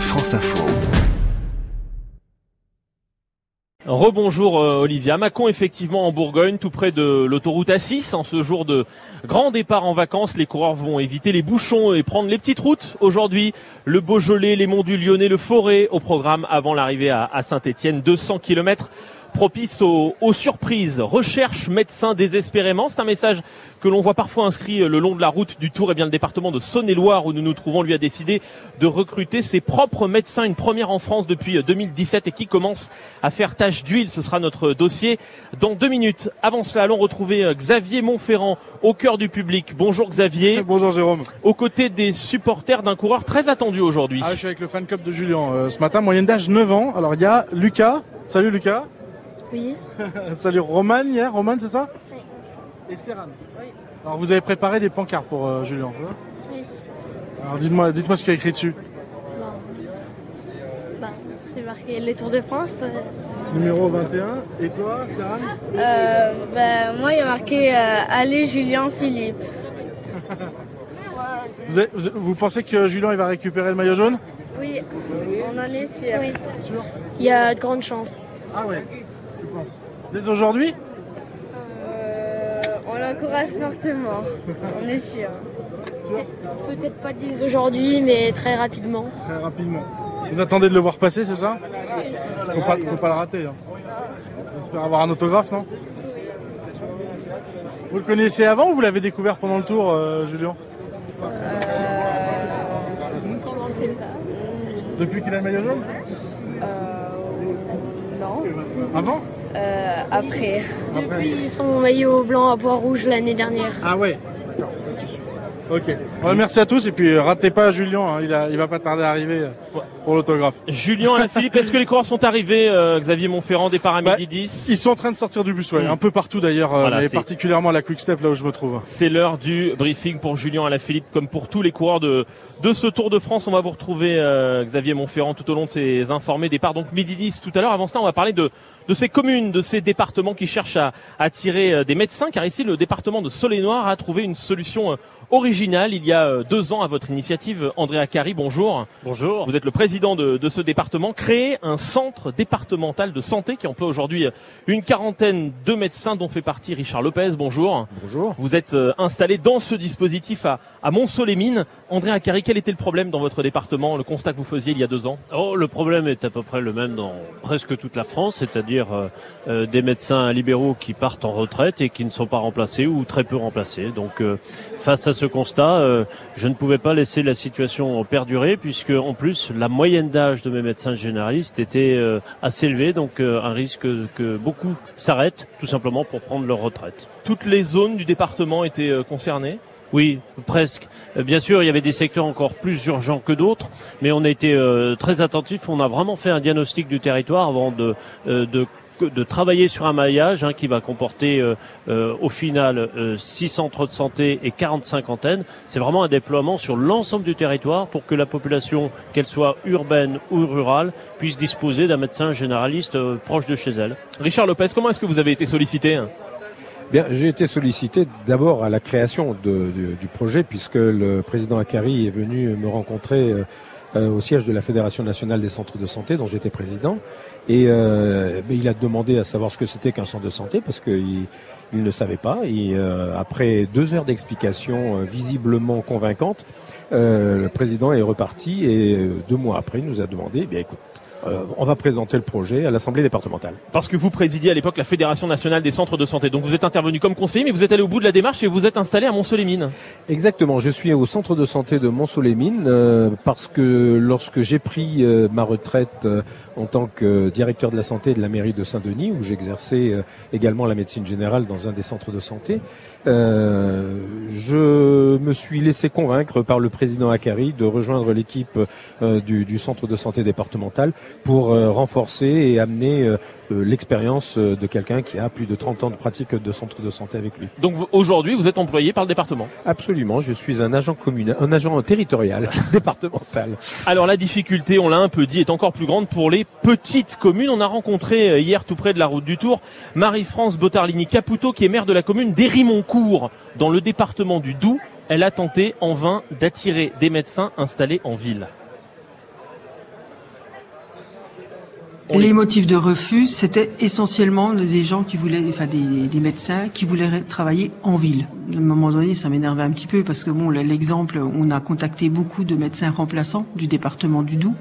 France Info. Rebonjour euh, Olivia. Macon effectivement en Bourgogne, tout près de l'autoroute A6. En ce jour de grand départ en vacances, les coureurs vont éviter les bouchons et prendre les petites routes. Aujourd'hui, le Beaujolais, les monts du Lyonnais, le Forêt au programme avant l'arrivée à, Saint-Étienne. 200 km propice aux, surprises. Recherche médecin désespérément. C'est un message que l'on voit parfois inscrit le long de la route du Tour. Et eh bien le département de Saône-et-Loire où nous nous trouvons lui a décidé de recruter ses propres médecins, une première en France depuis 2017 et qui commence à faire tâche d'huile. Ce sera notre dossier dans deux minutes. Avant cela, allons retrouver euh, Xavier Montferrand au cœur du public. Bonjour Xavier. Bonjour Jérôme. Aux côtés des supporters d'un coureur très attendu aujourd'hui. Ah, je suis avec le fan club de Julien euh, ce matin, moyenne d'âge 9 ans. Alors il y a Lucas. Salut Lucas. Oui. Salut Roman hier, Roman c'est ça Oui. Et Serran Oui. Alors vous avez préparé des pancartes pour euh, Julien, Oui. Alors dites-moi dites ce qu'il y a écrit dessus. Bah, c'est marqué les Tours de France. Numéro 21. Et toi, Serran Euh, ben, moi, il y a marqué euh, Allez Julien Philippe. vous, avez- vous- vous pensez que Julien il va récupérer le maillot jaune? Oui, on en est sûr. Oui. Sûr? Il y a de grandes chances. Ah ouais, pense. Dès aujourd'hui Euh, on l'encourage fortement. on est sûr. Peut-être pas dès aujourd'hui, mais très rapidement. Très rapidement. Vous attendez de le voir passer, c'est ça faut pas, faut pas le rater. Hein. J'espère avoir un autographe, non Vous le connaissez avant ou vous l'avez découvert pendant le tour, euh, Julien Depuis qu'il a le maillot jaune Non. Avant Euh, après. Depuis son maillot blanc à bois rouge l'année dernière. Ah ouais D'accord. Ok. Bon, merci à tous et puis euh, ratez pas Julien, hein, il, a, il va pas tarder à arriver euh, pour l'autographe. Julien Alaphilippe, est-ce que les coureurs sont arrivés euh, Xavier Montferrand, départ à Bah, midi 10 Ils sont en train de sortir du bus, ouais, Mm. un peu partout d'ailleurs, Voilà, mais particulièrement à la Quick Step là où je me trouve. C'est l'heure du briefing pour Julien Alaphilippe, comme pour tous les coureurs de, de ce Tour de France. On va vous retrouver euh, Xavier Montferrand tout au long de ces informés départ. Donc midi 10 tout à l'heure. Avant cela, on va parler de, de ces communes, de ces départements qui cherchent à attirer euh, des médecins, car ici, le département de Soleil-Noir a trouvé une solution euh, originale il y a euh, deux ans à votre initiative. Andrea Cari, bonjour. Bonjour. Vous êtes le président de, de ce département. Créer un centre départemental de santé qui emploie aujourd'hui une quarantaine de médecins dont fait partie Richard Lopez. Bonjour. Bonjour. Vous êtes installé dans ce dispositif à, à Mont-Soleil-Mines. André Acari, quel était le problème dans votre département, le constat que vous faisiez il y a deux ans? Oh, le problème est à peu près le même dans presque toute la France, c'est-à-dire euh, euh, des médecins libéraux qui partent en retraite et qui ne sont pas remplacés ou très peu remplacés. Donc, euh, face à ce constat, euh, je ne pouvais pas laisser la situation perdurer puisque, en plus, la moyenne d'âge de mes médecins généralistes était euh, assez élevée, donc euh, un risque que beaucoup s'arrêtent tout simplement pour prendre leur retraite. Toutes les zones du département étaient concernées? Oui, presque. Euh, Bien sûr, il y avait des secteurs encore plus urgents que d'autres, mais on a été euh, très attentifs. On a vraiment fait un diagnostic du territoire avant de, euh, de travailler sur un maillage hein, qui va comporter au final euh, 6 centres de santé et 45 antennes. C'est vraiment un déploiement sur l'ensemble du territoire pour que la population, qu'elle soit urbaine ou rurale, puisse disposer d'un médecin généraliste proche de chez elle. Richard Lopez, comment est-ce que vous avez été sollicité Bien, j'ai été sollicité d'abord à la création de- de- du projet puisque le président Akari est venu me rencontrer euh, euh, au siège de la Fédération nationale des centres de santé dont j'étais président. Et euh, il a demandé à savoir ce que c'était qu'un centre de santé parce qu'il il ne savait pas. Et euh, après deux heures d'explications euh, visiblement convaincantes euh, le président est reparti et deux mois après il nous a demandé eh bien écoute euh, on va présenter le projet à l'Assemblée départementale. Parce que vous présidiez à l'époque la Fédération nationale des centres de santé. Donc vous êtes intervenu comme conseiller, mais vous êtes allé au bout de la démarche et vous êtes installé à Mont-Soleil-Mines. Exactement, je suis au centre de santé de Mont-Soleil-Mines euh, parce que lorsque j'ai pris euh, ma retraite euh, en tant que directeur de la santé de la mairie de Saint-Denis, où j'exerçais euh, également la médecine générale dans un des centres de santé, euh, je me suis laissé convaincre par le président Akari de rejoindre l'équipe euh, du, centre de santé départemental pour renforcer et amener l'expérience euh, de quelqu'un qui a plus de 30 ans de pratique de centre de santé avec lui. Donc aujourd'hui, vous êtes employé par le département. Absolument, je suis un agent communal, un agent territorial, départemental. Alors la difficulté, on l'a un peu dit, est encore plus grande pour les petites communes. On a rencontré euh, hier tout près de la route du Tour Marie-France Botarlini Caputo qui est maire de la commune d'Hérimoncourt dans le département du Doubs. Elle a tenté en vain d'attirer des médecins installés en ville. Les motifs de refus, c'était essentiellement des gens qui voulaient, enfin des, des, médecins qui voulaient travailler en ville. À un moment donné, ça m'énervait un petit peu parce que bon, l'exemple, on a contacté beaucoup de médecins remplaçants du département du Doubs,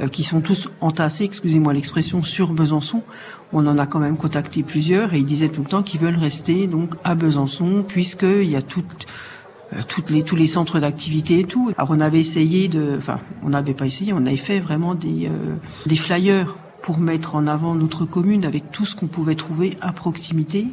euh, qui sont tous entassés, excusez-moi l'expression, sur Besançon. On en a quand même contacté plusieurs et ils disaient tout le temps qu'ils veulent rester donc à Besançon puisqu'il y a toute euh, toutes les, tous les centres d'activité et tout. Alors on avait essayé de, enfin on n'avait pas essayé, on avait fait vraiment des, euh, des flyers pour mettre en avant notre commune avec tout ce qu'on pouvait trouver à proximité,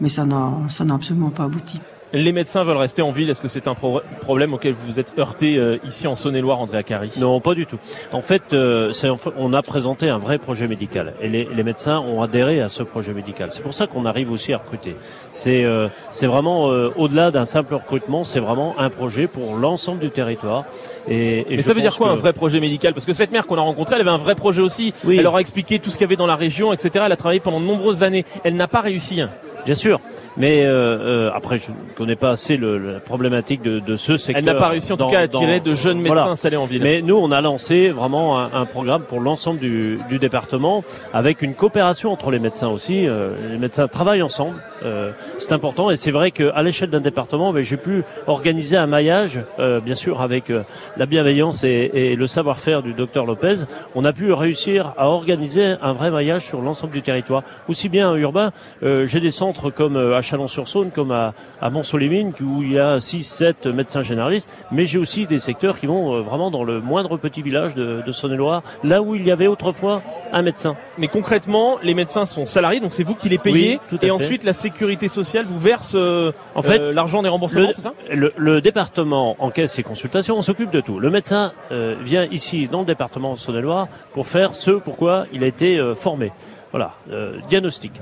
mais ça n'a absolument pas abouti. Les médecins veulent rester en ville. Est-ce que c'est un pro problème auquel vous vous êtes heurté euh, ici en Saône-et-Loire, André Carry Non, pas du tout. En fait, euh, on a présenté un vrai projet médical et les, les médecins ont adhéré à ce projet médical. C'est pour ça qu'on arrive aussi à recruter. C'est euh, vraiment au-delà d'un simple recrutement, c'est vraiment un projet pour l'ensemble du territoire. Et, et ça veut dire quoi un vrai projet médical? Parce que cette mère qu'on a rencontrée, elle avait un vrai projet aussi. Oui. Elle leur a expliqué tout ce qu'il y avait dans la région, etc. Elle a travaillé pendant de nombreuses années. Elle n'a pas réussi. Bien sûr. Mais euh, euh, après, je ne connais pas assez le, la problématique de, de ce secteur. Elle n'a pas réussi en tout cas à attirer de jeunes médecins voilà. installés en ville. Mais nous, on a lancé vraiment un, un programme pour l'ensemble du, du, département, avec une coopération entre les médecins aussi. Euh, les médecins travaillent ensemble, euh, c'est important. Et c'est vrai qu'à l'échelle d'un département, ben, j'ai pu organiser un maillage, euh, bien sûr, avec la bienveillance et, et le savoir-faire du docteur Lopez. On a pu réussir à organiser un vrai maillage sur l'ensemble du territoire, aussi bien urbain. j'ai des centres comme à Chalon-sur-Saône comme à, à Mont-Solémine où il y a 6 7 médecins généralistes mais j'ai aussi des secteurs qui vont euh, vraiment dans le moindre petit village de, de Saône-et-Loire là où il y avait autrefois un médecin. Mais concrètement, les médecins sont salariés donc c'est vous qui les payez oui, et fait. ensuite la sécurité sociale vous verse euh, en fait euh, l'argent des remboursements, c'est ça? le, le, département encaisse et consultations, on s'occupe de tout. Le médecin euh, vient ici dans le département de Saône-et-Loire pour faire ce pourquoi il a été formé. Voilà, euh, diagnostic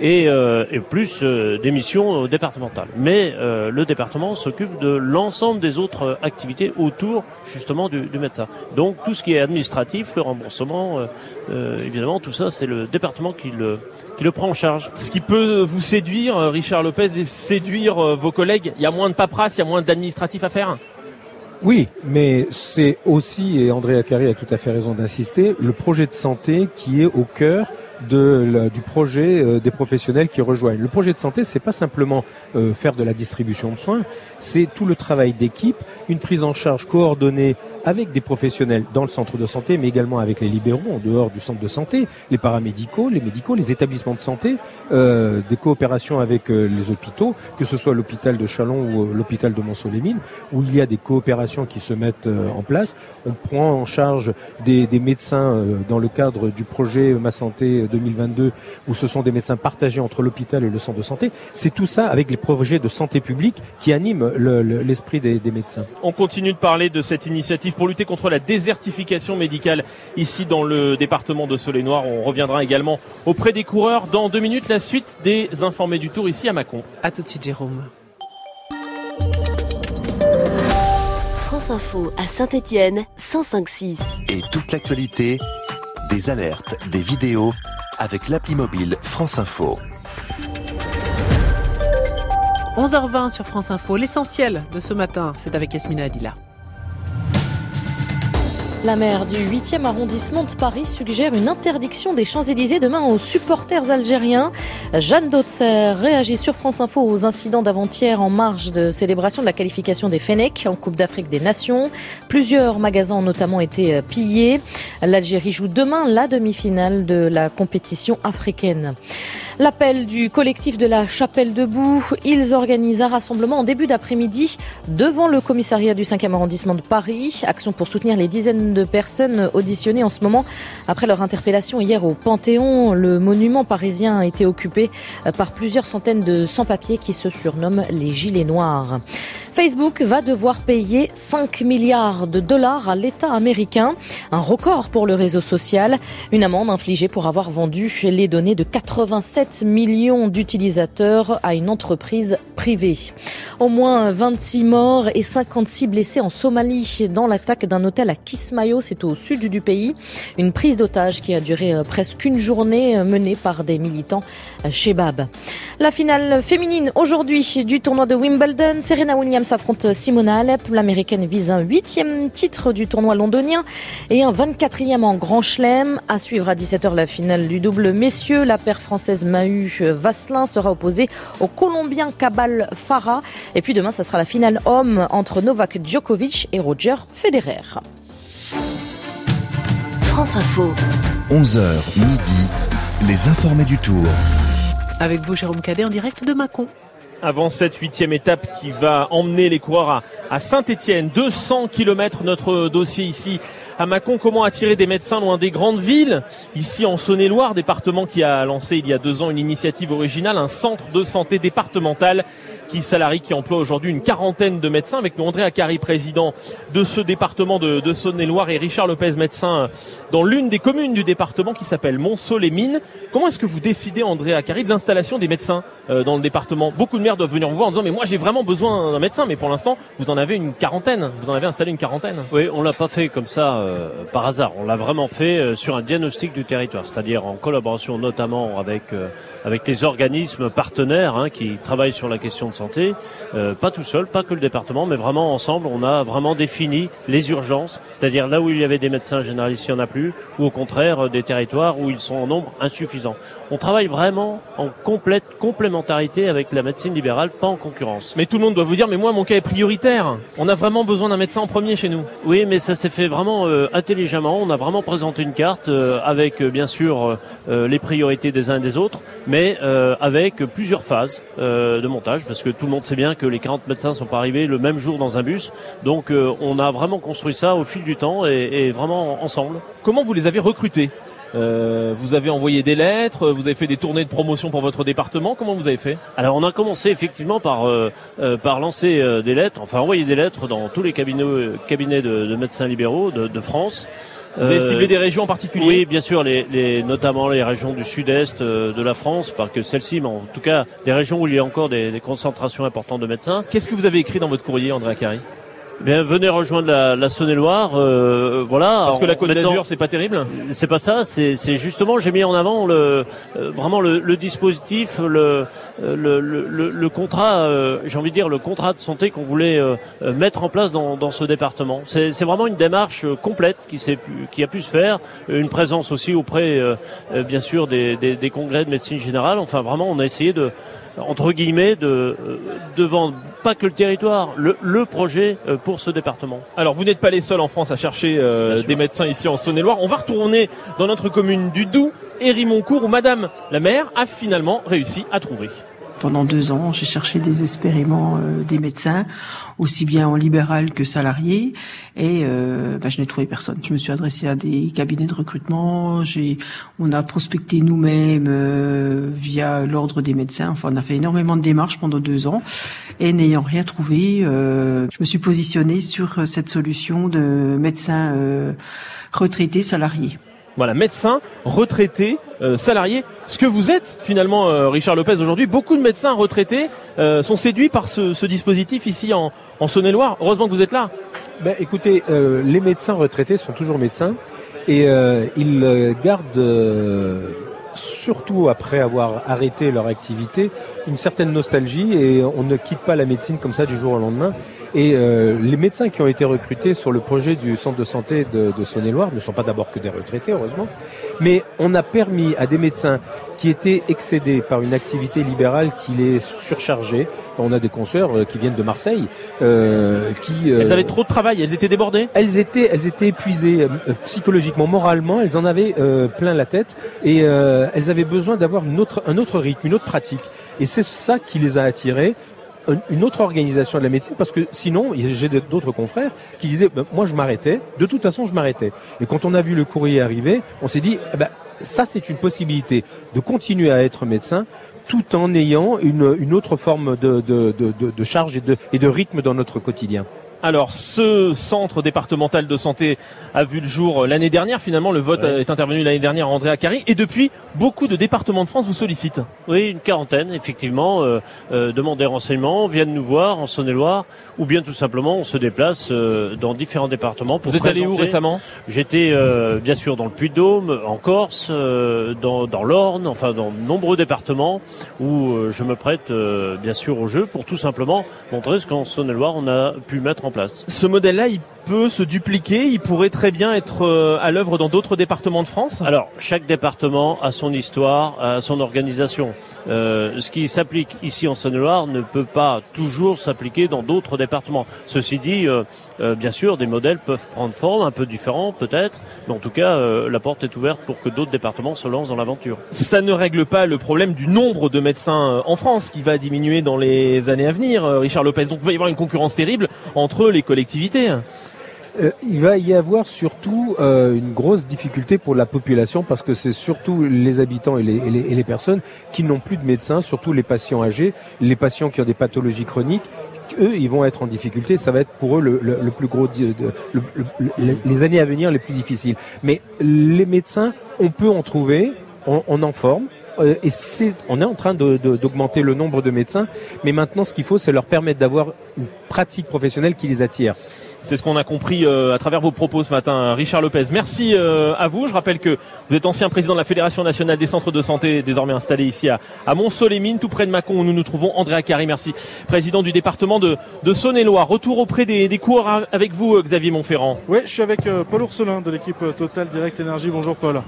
et, euh, et plus euh, des missions départementales. Mais euh, le département s'occupe de l'ensemble des autres activités autour justement du, du, médecin. Donc tout ce qui est administratif, le remboursement, euh, évidemment, tout ça, c'est le département qui le, qui le prend en charge. Ce qui peut vous séduire, Richard Lopez, et séduire vos collègues, il y a moins de paperasse, il y a moins d'administratif à faire? Oui, mais c'est aussi, et André Acari a tout à fait raison d'insister, le projet de santé qui est au cœur du projet euh, des professionnels qui rejoignent. Le projet de santé, c'est pas simplement euh, faire de la distribution de soins, c'est tout le travail d'équipe, une prise en charge coordonnée avec des professionnels dans le centre de santé, mais également avec les libéraux en dehors du centre de santé, les paramédicaux, les médicaux, les établissements de santé, euh, des coopérations avec euh, les hôpitaux, que ce soit l'hôpital de Chalon ou euh, l'hôpital de Mont-Solémine, où il y a des coopérations qui se mettent en place. On prend en charge des, médecins dans le cadre du projet Ma Santé 2022, où ce sont des médecins partagés entre l'hôpital et le centre de santé. C'est tout ça avec les projets de santé publique qui animent l'esprit le, le, des, des médecins. On continue de parler de cette initiative pour lutter contre la désertification médicale ici dans le département de Soleil-Noir. On reviendra également auprès des coureurs dans deux minutes. La suite des informés du Tour ici à Mâcon. À tout de suite, Jérôme. France Info à Saint-Étienne 105.6. Et toute l'actualité, des alertes, des vidéos avec l'appli mobile France Info. 11h20 sur France Info. L'essentiel de ce matin, c'est avec Yasmina Adila. La maire du 8e arrondissement de Paris suggère une interdiction des Champs-Élysées demain aux supporters algériens. Jeanne Dotzer réagit sur France Info aux incidents d'avant-hier en marge de célébration de la qualification des Fenech en Coupe d'Afrique des Nations. Plusieurs magasins ont notamment été pillés. L'Algérie joue demain la demi-finale de la compétition africaine. L'appel du collectif de la Chapelle debout, ils organisent un rassemblement en début d'après-midi devant le commissariat du 5e arrondissement de Paris. Action pour soutenir les dizaines de personnes auditionnées en ce moment après leur interpellation hier au Panthéon. Le monument parisien a été occupé par plusieurs centaines de sans-papiers qui se surnomment les Gilets Noirs. Facebook va devoir payer 5 milliards de dollars à l'État américain, un record pour le réseau social, une amende infligée pour avoir vendu les données de 87 millions d'utilisateurs à une entreprise privée. Au moins 26 morts et 56 blessés en Somalie dans l'attaque d'un hôtel à Kismayo, c'est au sud du pays. Une prise d'otage qui a duré presque une journée menée par des militants chez Bab. La finale féminine aujourd'hui du tournoi de Wimbledon, Serena Williams affronte Simona Alep. L'américaine vise un huitième titre du tournoi londonien et un 24e en Grand Chelem. À suivre à 17h la finale du double messieurs. La paire française Mahu Vasselin sera opposée au Colombien Cabal Farah. Et puis demain, ça sera la finale homme entre Novak Djokovic et Roger Federer. France Info. 11h midi, les informés du tour. Avec vous, Jérôme Cadet, en direct de Mâcon. Avant cette huitième étape qui va emmener les coureurs à, à Saint-Etienne, 200 km notre dossier ici à Mâcon. Comment attirer des médecins loin des grandes villes? Ici en Saône-et-Loire, département qui a lancé il y a deux ans une initiative originale, un centre de santé départemental qui salarie, qui emploie aujourd'hui une quarantaine de médecins. Avec nous, André Acari, président de ce département de, de Saône-et-Loire, et Richard Lopez, médecin dans l'une des communes du département qui s'appelle Monceau-les-Mines. Comment est-ce que vous décidez, André Acari, de l'installation des médecins euh, dans le département? Beaucoup de maires doivent venir vous voir en disant mais moi j'ai vraiment besoin d'un médecin, mais pour l'instant vous en vous en avez installé une quarantaine. Oui, on l'a pas fait comme ça euh, par hasard. On l'a vraiment fait euh, sur un diagnostic du territoire, c'est-à-dire en collaboration notamment avec euh, avec les organismes partenaires hein, qui travaillent sur la question de santé, euh, pas tout seul, pas que le département, mais vraiment ensemble, on a vraiment défini les urgences, c'est-à-dire là où il y avait des médecins généralistes, il n'y en a plus, ou au contraire euh, des territoires où ils sont en nombre insuffisant. On travaille vraiment en complète complémentarité avec la médecine libérale, pas en concurrence. Mais tout le monde doit vous dire mais moi mon cas est prioritaire. On a vraiment besoin d'un médecin en premier chez nous. Oui, mais ça s'est fait vraiment euh, intelligemment. On a vraiment présenté une carte euh, avec euh, bien sûr euh, les priorités des uns et des autres, mais euh, avec plusieurs phases euh, de montage, parce que tout le monde sait bien que les 40 médecins sont pas arrivés le même jour dans un bus. Donc euh, on a vraiment construit ça au fil du temps et, et vraiment ensemble. Comment vous les avez recrutés? Euh, vous avez envoyé des lettres, vous avez fait des tournées de promotion pour votre département. Comment vous avez fait? Alors on a commencé effectivement par euh, par lancer euh, des lettres, enfin envoyer des lettres dans tous les cabinets cabinets de, de médecins libéraux de, de France. Vous avez Euh, ciblé des régions en particulier Oui, bien sûr, les, les, notamment les régions du sud-est euh, de la France, pas que celles-ci, mais en tout cas des régions où il y a encore des, des concentrations importantes de médecins. Qu'est-ce que vous avez écrit dans votre courrier, André Acari Bien, venez rejoindre la, la Saône-et-Loire, euh, voilà. Parce que la Côte d'Azur, c'est pas terrible c'est pas ça, c'est justement j'ai mis en avant le euh, vraiment le, le dispositif, le euh, le, le, le contrat, euh, j'ai envie de dire le contrat de santé qu'on voulait euh, euh, mettre en place dans, dans ce département. C'est vraiment une démarche complète qui s'est qui a pu se faire, une présence aussi auprès bien sûr des, des, des congrès de médecine générale. Enfin vraiment on a essayé de entre guillemets de euh, de vendre pas que le territoire, le, le projet euh, pour ce département. Alors vous n'êtes pas les seuls en France à chercher euh, des médecins ici en Saône-et-Loire. On va retourner dans notre commune du Doubs, Hérimoncourt, où Madame la maire a finalement réussi à trouver. Pendant deux ans, j'ai cherché désespérément euh, des médecins, aussi bien en libéral que salarié, et euh, bah, je n'ai trouvé personne. Je me suis adressé à des cabinets de recrutement. J'ai, on a prospecté nous-mêmes euh, via l'ordre des médecins. Enfin, on a fait énormément de démarches pendant deux ans, et n'ayant rien trouvé, euh, je me suis positionnée sur euh, cette solution de médecin euh, retraité salarié. Voilà, médecin, retraité, euh, salarié. Ce que vous êtes finalement, euh, Richard Lopez, aujourd'hui, beaucoup de médecins retraités euh, sont séduits par ce, dispositif ici en, en Saône-et-Loire. Heureusement que vous êtes là. Ben, écoutez, euh, les médecins retraités sont toujours médecins et ils gardent, surtout après avoir arrêté leur activité, une certaine nostalgie et on ne quitte pas la médecine comme ça du jour au lendemain. Et euh, les médecins qui ont été recrutés sur le projet du centre de santé de, de Saône-et-Loire ne sont pas d'abord que des retraités, heureusement, mais on a permis à des médecins qui étaient excédés par une activité libérale qui les surchargeait. On a des consoeurs euh, qui viennent de Marseille, euh, qui euh, Elles avaient trop de travail, elles étaient débordées? elles étaient, elles étaient épuisées euh, psychologiquement, moralement. Elles en avaient euh, plein la tête et euh, elles avaient besoin d'avoir une autre, un autre rythme, une autre pratique. Et c'est ça qui les a attirées un- une autre organisation de la médecine parce que sinon j'ai d'autres confrères qui disaient ben, moi je m'arrêtais de toute façon je m'arrêtais et quand on a vu le courrier arriver on s'est dit eh ben, ça c'est une possibilité de continuer à être médecin tout en ayant une, autre forme de, charge et de rythme dans notre quotidien. Alors, ce centre départemental de santé a vu le jour l'année dernière. Finalement, le vote est intervenu l'année dernière à André Acari. Et depuis, beaucoup de départements de France vous sollicitent. Oui, une quarantaine, effectivement, euh, euh, demandent des renseignements, viennent nous voir en Saône-et-Loire, ou bien tout simplement, on se déplace euh, dans différents départements pour Vous êtes allé où récemment? J'étais euh, bien sûr dans le Puy-de-Dôme, en Corse, euh, dans, dans l'Orne, enfin dans de nombreux départements où euh, je me prête euh, bien sûr au jeu pour tout simplement montrer ce qu'en Saône-et-Loire on a pu mettre en place. Ce modèle-là, il peut se dupliquer. Il pourrait très bien être euh, à l'œuvre dans d'autres départements de France? Alors, chaque département a son histoire, a son organisation. Euh, ce qui s'applique ici en Saône-et-Loire ne peut pas toujours s'appliquer dans d'autres départements. Ceci dit, euh, euh, bien sûr, des modèles peuvent prendre forme, un peu différents peut-être, mais en tout cas, euh, la porte est ouverte pour que d'autres départements se lancent dans l'aventure. Ça ne règle pas le problème du nombre de médecins en France qui va diminuer dans les années à venir, Richard Lopez. Donc il va y avoir une concurrence terrible entre les collectivités. Euh, il va y avoir surtout euh, une grosse difficulté pour la population parce que c'est surtout les habitants et les, et les- et les personnes qui n'ont plus de médecins, surtout les patients âgés, les patients qui ont des pathologies chroniques. Eux, ils vont être en difficulté. Ça va être pour eux le, le- le plus gros, le- le- le- les années à venir les plus difficiles. Mais les médecins, on peut en trouver, on, on en forme. euh, Et c'est, on est en train d'augmenter le nombre de médecins, mais maintenant, ce qu'il faut, c'est leur permettre d'avoir une pratique professionnelle qui les attire. C'est ce qu'on a compris euh, à travers vos propos ce matin, Richard Lopez. Merci euh, à vous. Je rappelle que vous êtes ancien président de la Fédération nationale des centres de santé, désormais installé ici à, à Mont-Solémine, tout près de Mâcon, où nous nous trouvons. André Acari, merci, président du département de, de Saône-et-Loire. Retour auprès des, des coureurs avec vous, euh, Xavier Montferrand. Oui, je suis avec euh, Paul Ourselin de l'équipe Total Direct Énergie. Bonjour Paul.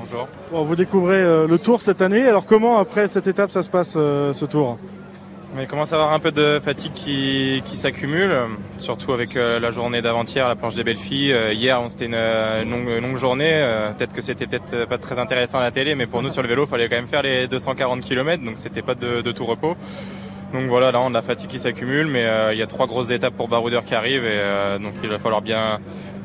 Bonjour. Bon, vous découvrez euh, le tour cette année. Alors comment après cette étape ça se passe euh, ce tour? Mais il commence à avoir un peu de fatigue qui, qui s'accumule, surtout avec euh, la journée d'avant-hier, la planche des belles filles. Euh, hier, on- c'était une, euh, une longue, une longue journée. Euh, peut-être que c'était peut-être euh, pas très intéressant à la télé, mais pour nous sur le vélo, il fallait quand même faire les 240 km, donc c'était pas de, de tout repos. Donc voilà, là on a la fatigue qui s'accumule, mais il y a trois grosses étapes pour Baroudeur qui arrivent, et donc il va falloir bien,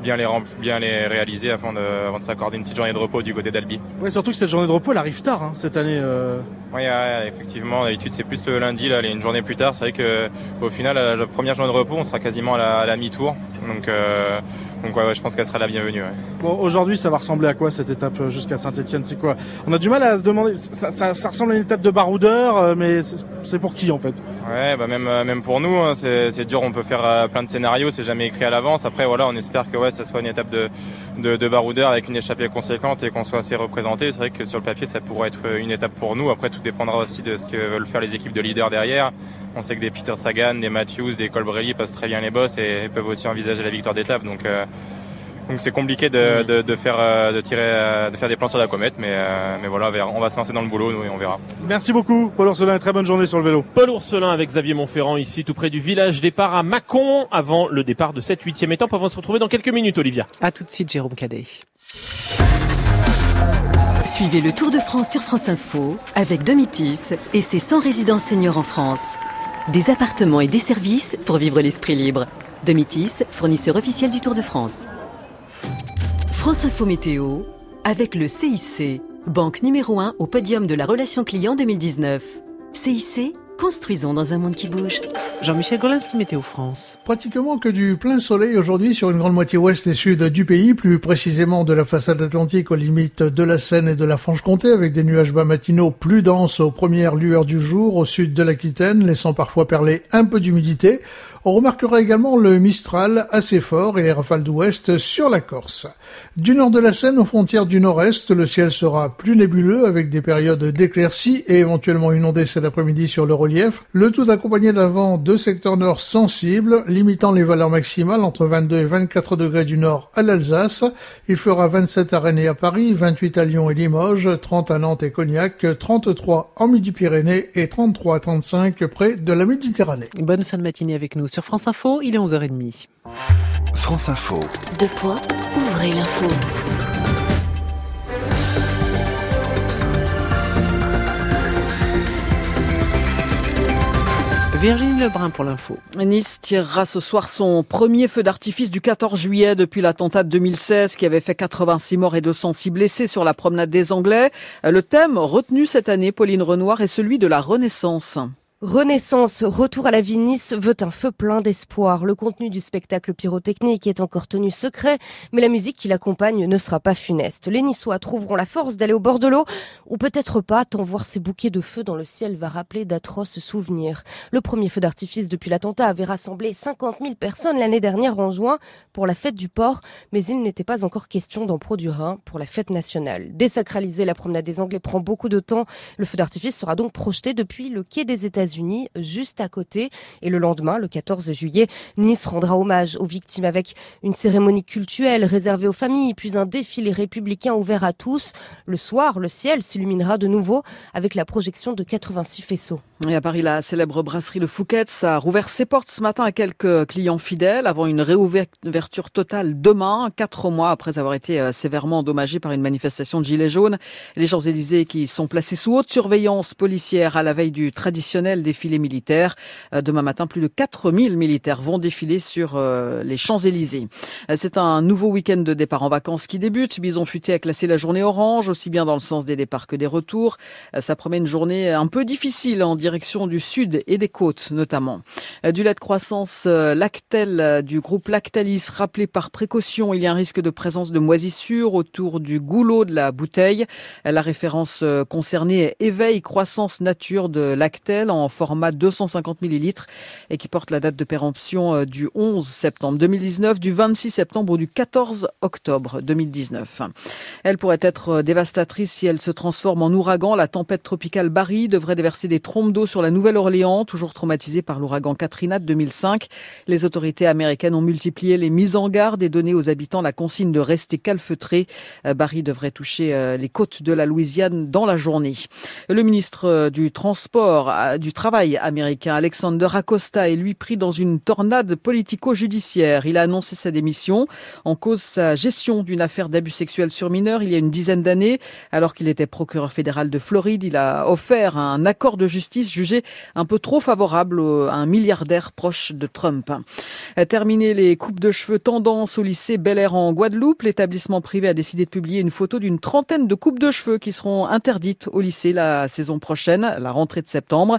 bien les bien les réaliser afin de, avant de s'accorder une petite journée de repos du côté d'Albi. Ouais, surtout que cette journée de repos elle arrive tard hein, cette année. euh. Oui, ouais, effectivement, d'habitude c'est plus le lundi, là, elle est une journée plus tard. C'est vrai que au final, à la première journée de repos, on sera quasiment à la, la mi-tour. Donc, euh, donc ouais, ouais, je pense qu'elle sera la bienvenue. Ouais. Bon, aujourd'hui ça va ressembler à quoi cette étape euh, jusqu'à Saint-Etienne C'est quoi? On a du mal à se demander. Ça, ça- ça ressemble à une étape de baroudeur, euh, mais c'est pour qui en fait? Ouais, bah même euh, même pour nous, hein, c'est dur. On peut faire plein de scénarios, c'est jamais écrit à l'avance. Après, voilà, on espère que ouais, ça soit une étape de de, de baroudeur avec une échappée conséquente et qu'on soit assez représenté. C'est vrai que sur le papier, ça pourrait être une étape pour nous. Après, tout dépendra aussi de ce que veulent faire les équipes de leaders derrière. On sait que des Peter Sagan, des Matthews, des Colbrelli passent très bien les bosses et peuvent aussi envisager la victoire d'étape. Donc euh, donc c'est compliqué de, de, de faire euh, de tirer euh, de faire des plans sur la comète, mais euh, mais voilà, on va se lancer dans le boulot nous et on verra. Merci beaucoup, Paul Ourselin. et Très bonne journée sur le vélo. Paul Ourselin avec Xavier Montferrand ici tout près du village départ à Mâcon avant le départ de cette huitième étape. On va se retrouver dans quelques minutes, Olivia. À tout de suite, Jérôme Cadet. Suivez le Tour de France sur France Info avec Domitis et ses 100 résidences seniors en France. Des appartements et des services pour vivre l'esprit libre. Domitis, fournisseur officiel du Tour de France. France Info Météo avec le CIC, banque numéro 1 au podium de la relation client 2019. CIC, construisons dans un monde qui bouge. Jean-Michel Golinski, Météo France. Pratiquement que du plein soleil aujourd'hui sur une grande moitié ouest et sud du pays, plus précisément de la façade atlantique aux limites de la Seine et de la Franche-Comté, avec des nuages bas matinaux plus denses aux premières lueurs du jour au sud de l'Aquitaine, laissant parfois perler un peu d'humidité. On remarquera également le Mistral assez fort et les rafales d'ouest sur la Corse. Du nord de la Seine aux frontières du nord-est, le ciel sera plus nébuleux avec des périodes d'éclaircies et éventuellement inondées cet après-midi sur le relief. Le tout accompagné d'un vent de secteur nord sensible, limitant les valeurs maximales entre 22 et 24 degrés du nord à l'Alsace. Il fera 27 à Rennes et à Paris, 28 à Lyon et Limoges, 30 à Nantes et Cognac, 33 en Midi-Pyrénées et 33 à 35 près de la Méditerranée. Bonne fin de matinée avec nous sur France Info, il est 11h30. France Info. Deux points, ouvrez l'info. Virginie Lebrun pour l'info. Nice tirera ce soir son premier feu d'artifice du 14 juillet depuis l'attentat de 2016 qui avait fait 86 morts et 206 blessés sur la promenade des Anglais. Le thème retenu cette année, Pauline Renoir, est celui de la Renaissance. Renaissance, retour à la vie, Nice veut un feu plein d'espoir. Le contenu du spectacle pyrotechnique est encore tenu secret, mais la musique qui l'accompagne ne sera pas funeste. Les Niçois trouveront la force d'aller au bord de l'eau, ou peut-être pas, tant voir ces bouquets de feu dans le ciel va rappeler d'atroces souvenirs. Le premier feu d'artifice depuis l'attentat avait rassemblé 50 000 personnes l'année dernière en juin pour la fête du port, mais il n'était pas encore question d'en produire un pour la fête nationale. Désacraliser la promenade des Anglais prend beaucoup de temps. Le feu d'artifice sera donc projeté depuis le quai des États-Unis unis juste à côté. Et le lendemain, le 14 juillet, Nice rendra hommage aux victimes avec une cérémonie cultuelle réservée aux familles, puis un défilé républicain ouvert à tous. Le soir, le ciel s'illuminera de nouveau avec la projection de 86 faisceaux. Et à Paris, la célèbre brasserie Le Fouquet's a rouvert ses portes ce matin à quelques clients fidèles avant une réouverture totale demain, quatre mois après avoir été euh, sévèrement endommagé par une manifestation de gilets jaunes. Les Champs-Élysées qui sont placés sous haute surveillance policière à la veille du traditionnel défilé militaire. Euh, demain matin, plus de 4000 militaires vont défiler sur euh, les Champs-Élysées. C'est un nouveau week-end de départ en vacances qui débute. Bison Futé a classé la journée orange, aussi bien dans le sens des départs que des retours. Ça promet une journée un peu difficile en direction du sud et des côtes notamment. Euh, du lait de croissance euh, Lactel euh, du groupe Lactalis rappelé par précaution, il y a un risque de présence de moisissures autour du goulot de la bouteille. La référence concernée est Éveil Croissance Nature de Lactel en format 250 ml et qui porte la date de péremption du 11 septembre 2019, du 26 septembre ou du 14 octobre 2019. Elle pourrait être dévastatrice si elle se transforme en ouragan. La tempête tropicale Barry devrait déverser des trompes d'eau sur la Nouvelle-Orléans, toujours traumatisée par l'ouragan Katrina de 2005. Les autorités américaines ont multiplié les mises en garde et donné aux habitants la consigne de rester calfeutrés. Euh, Barry devrait toucher euh, les côtes de la Louisiane dans la journée. Le ministre euh, du Transport, du Travail américain, Alexander Acosta, est lui pris dans une tornade politico-judiciaire. Il a annoncé sa démission en cause sa gestion d'une affaire d'abus sexuels sur mineurs il y a une dizaine d'années. Alors qu'il était procureur fédéral de Floride, il a offert un accord de justice jugé un peu trop favorable à un milliardaire proche de Trump. Terminé les coupes de cheveux tendance au lycée Bel Air en Guadeloupe, l'établissement privé a décidé de publier une photo d'une trentaine de coupes de cheveux qui seront interdites au lycée la saison prochaine, la rentrée de septembre.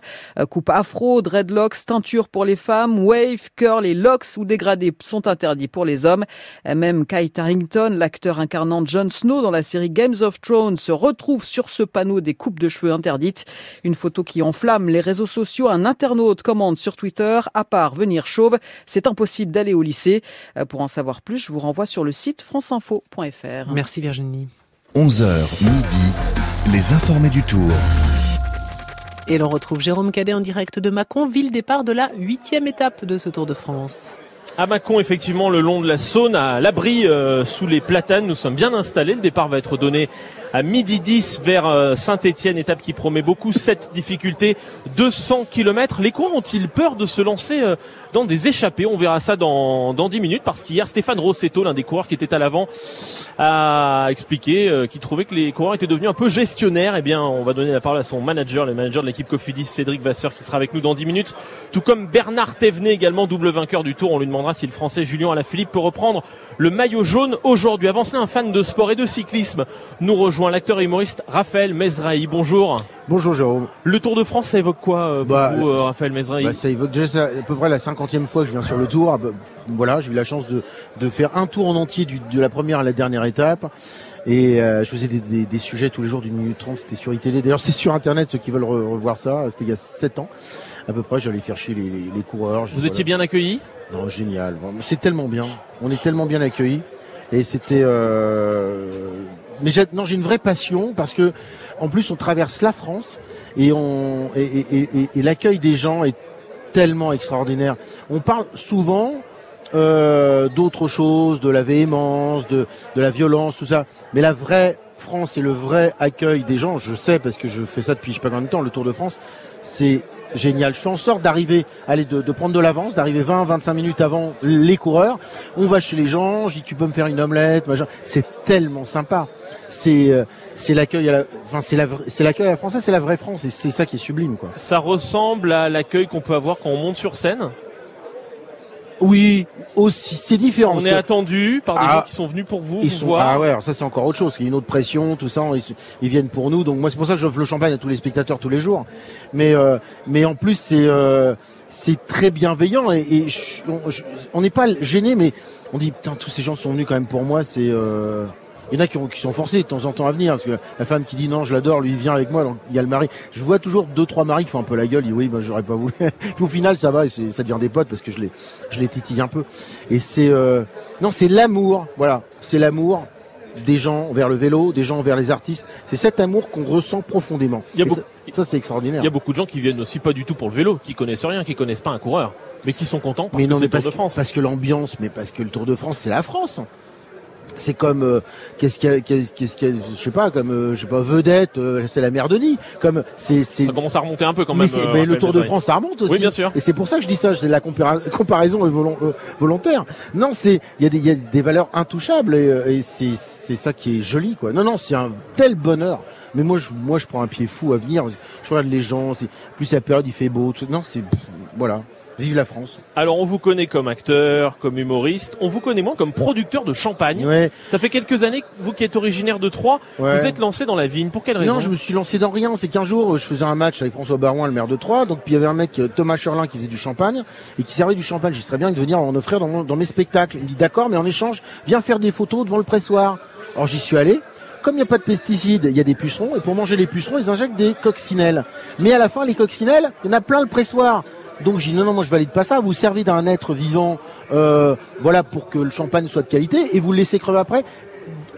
Coupe afro, dreadlocks, teinture pour les femmes, wave, curl et locks ou dégradés sont interdits pour les hommes. Même Kai Harrington, l'acteur incarnant Jon Snow dans la série Games of Thrones, se retrouve sur ce panneau des coupes de cheveux interdites. Une photo qui enflamme les réseaux sociaux. Un internaute commande sur Twitter, à part venir chauve, c'est impossible d'aller au lycée. Euh, pour en savoir plus, je vous renvoie sur le site franceinfo.fr. Merci Virginie. 11h midi, les informés du tour. Et l'on retrouve Jérôme Cadet en direct de Mâcon, ville départ de la huitième étape de ce Tour de France. À Mâcon, effectivement, le long de la Saône, à l'abri euh, sous les platanes, nous sommes bien installés. Le départ va être donné à midi 10 vers euh, Saint-Etienne, étape qui promet beaucoup. Cette difficulté, 200 km. Les coureurs ont-ils peur de se lancer euh, dans des échappées? On verra ça dans, dans 10 minutes parce qu'hier, Stéphane Rossetto, l'un des coureurs qui était à l'avant, a expliqué euh, qu'il trouvait que les coureurs étaient devenus un peu gestionnaires. Eh bien, on va donner la parole à son manager, le manager de l'équipe Cofidis, Cédric Vasseur, qui sera avec nous dans 10 minutes. Tout comme Bernard Thévenet, également double vainqueur du tour. On lui demandera si le français Julien Alaphilippe peut reprendre le maillot jaune aujourd'hui. Avant cela, un fan de sport et de cyclisme nous rejoint l'acteur et humoriste Raphaël Mezrahi. Bonjour. Bonjour Jérôme. Le Tour de France, ça évoque quoi euh, pour Bah, vous, euh, Raphaël Mezrahi Bah, ça évoque déjà à peu près la cinquantième fois que je viens sur le tour. Ah, bah, Voilà, j'ai eu la chance de, de faire un tour en entier du- de la première à la dernière étape. Et euh, je faisais des, des- des sujets tous les jours d'une minute trente, c'était sur iTélé. D'ailleurs, c'est sur Internet, ceux qui veulent re- revoir ça. C'était il y a sept ans, à peu près. J'allais faire chier les, les- les coureurs. Vous voilà. étiez bien accueilli? Non, génial. C'est tellement bien. On est tellement bien accueillis. Et c'était. Euh... Mais non, j'ai une vraie passion parce que, en plus, on traverse la France et on et l'accueil des gens est tellement extraordinaire. On parle souvent euh, d'autres choses, de la véhémence, de, de la violence, tout ça. Mais la vraie France et le vrai accueil des gens, je sais parce que je fais ça depuis je sais pas combien de temps, le Tour de France, c'est génial. Je fais en sorte d'arriver, allez, de, prendre de l'avance, d'arriver 20, 25 minutes avant les coureurs. On va chez les gens, je dis tu peux me faire une omelette, machin. C'est tellement sympa. C'est euh, c'est l'accueil à la, enfin c'est la, c'est l'accueil à la française, c'est la vraie France et c'est ça qui est sublime quoi. Ça ressemble à l'accueil qu'on peut avoir quand on monte sur scène? Oui, aussi, c'est différent. On est que- attendu par des Ah. gens qui sont venus pour vous, Ils vous sont, voir. ah ouais, alors ça c'est encore autre chose, il y a une autre pression, tout ça, ils, ils viennent pour nous, donc moi c'est pour ça que j'offre le champagne à tous les spectateurs tous les jours. Mais euh, mais en plus c'est euh, c'est très bienveillant et, et je- on n'est pas gêné, mais on dit putain tous ces gens sont venus quand même pour moi, c'est euh, il y en a qui, ont- qui sont forcés de temps en temps à venir, parce que la femme qui dit non, je l'adore, lui il vient avec moi, donc il y a le mari. Je vois toujours deux trois maris qui font un peu la gueule, ils disent oui, bah, j'aurais pas voulu. Puis au final, ça va, et ça devient des potes parce que je les, je les titille un peu. Et c'est, euh, non, c'est l'amour, voilà, c'est l'amour des gens vers le vélo, des gens vers les artistes. C'est cet amour qu'on ressent profondément. Il y a ça, ça, c'est extraordinaire. Il y a beaucoup de gens qui viennent aussi pas du tout pour le vélo, qui connaissent rien, qui connaissent pas un coureur, mais qui sont contents parce mais que c'est le Tour de France. parce que l'ambiance, mais parce que le Tour de France, c'est la France. C'est comme euh, qu'est-ce qu'il y a, qu'est-ce qu'il y a, je sais pas, comme euh, je sais pas, vedette, euh, c'est la mère de Nid. Comme c'est, c'est. Ça commence à remonter un peu quand mais, même. c'est- euh, mais le Tour de. France, ça remonte aussi. Oui, bien sûr. Et c'est pour ça que je dis ça. C'est la compara- comparaison est volon- euh, volontaire. Non, c'est il y a des il y a des valeurs intouchables et, euh, et c'est c'est ça qui est joli quoi. Non non, c'est un tel bonheur. Mais moi je moi je prends un pied fou à venir. Je regarde les gens. C'est plus la période il fait beau. tout- Non c'est voilà. Vive la France. Alors on vous connaît comme acteur, comme humoriste, on vous connaît moins comme producteur de champagne. Ouais. Ça fait quelques années que vous qui êtes originaire de Troyes, Ouais. vous êtes lancé dans la vigne. Pour quelle raison Non, je me suis lancé dans rien. C'est qu'un jour, je faisais un match avec François Barouin, le maire de Troyes. Donc, puis il y avait un mec, euh, Thomas Cherlin, qui faisait du champagne et qui servait du champagne. J'y serais bien de venir en offrir dans, mon- dans mes spectacles. Il me dit d'accord, mais en échange, viens faire des photos devant le pressoir. Alors, j'y suis allé. Comme il n'y a pas de pesticides, il y a des pucerons. Et pour manger les pucerons, ils injectent des coccinelles. Mais à la fin, les coccinelles, il y en a plein le pressoir. Donc, j'ai dit non, non, moi, je valide pas ça. Vous servez d'un être vivant, euh, voilà, pour que le champagne soit de qualité et vous le laissez crever après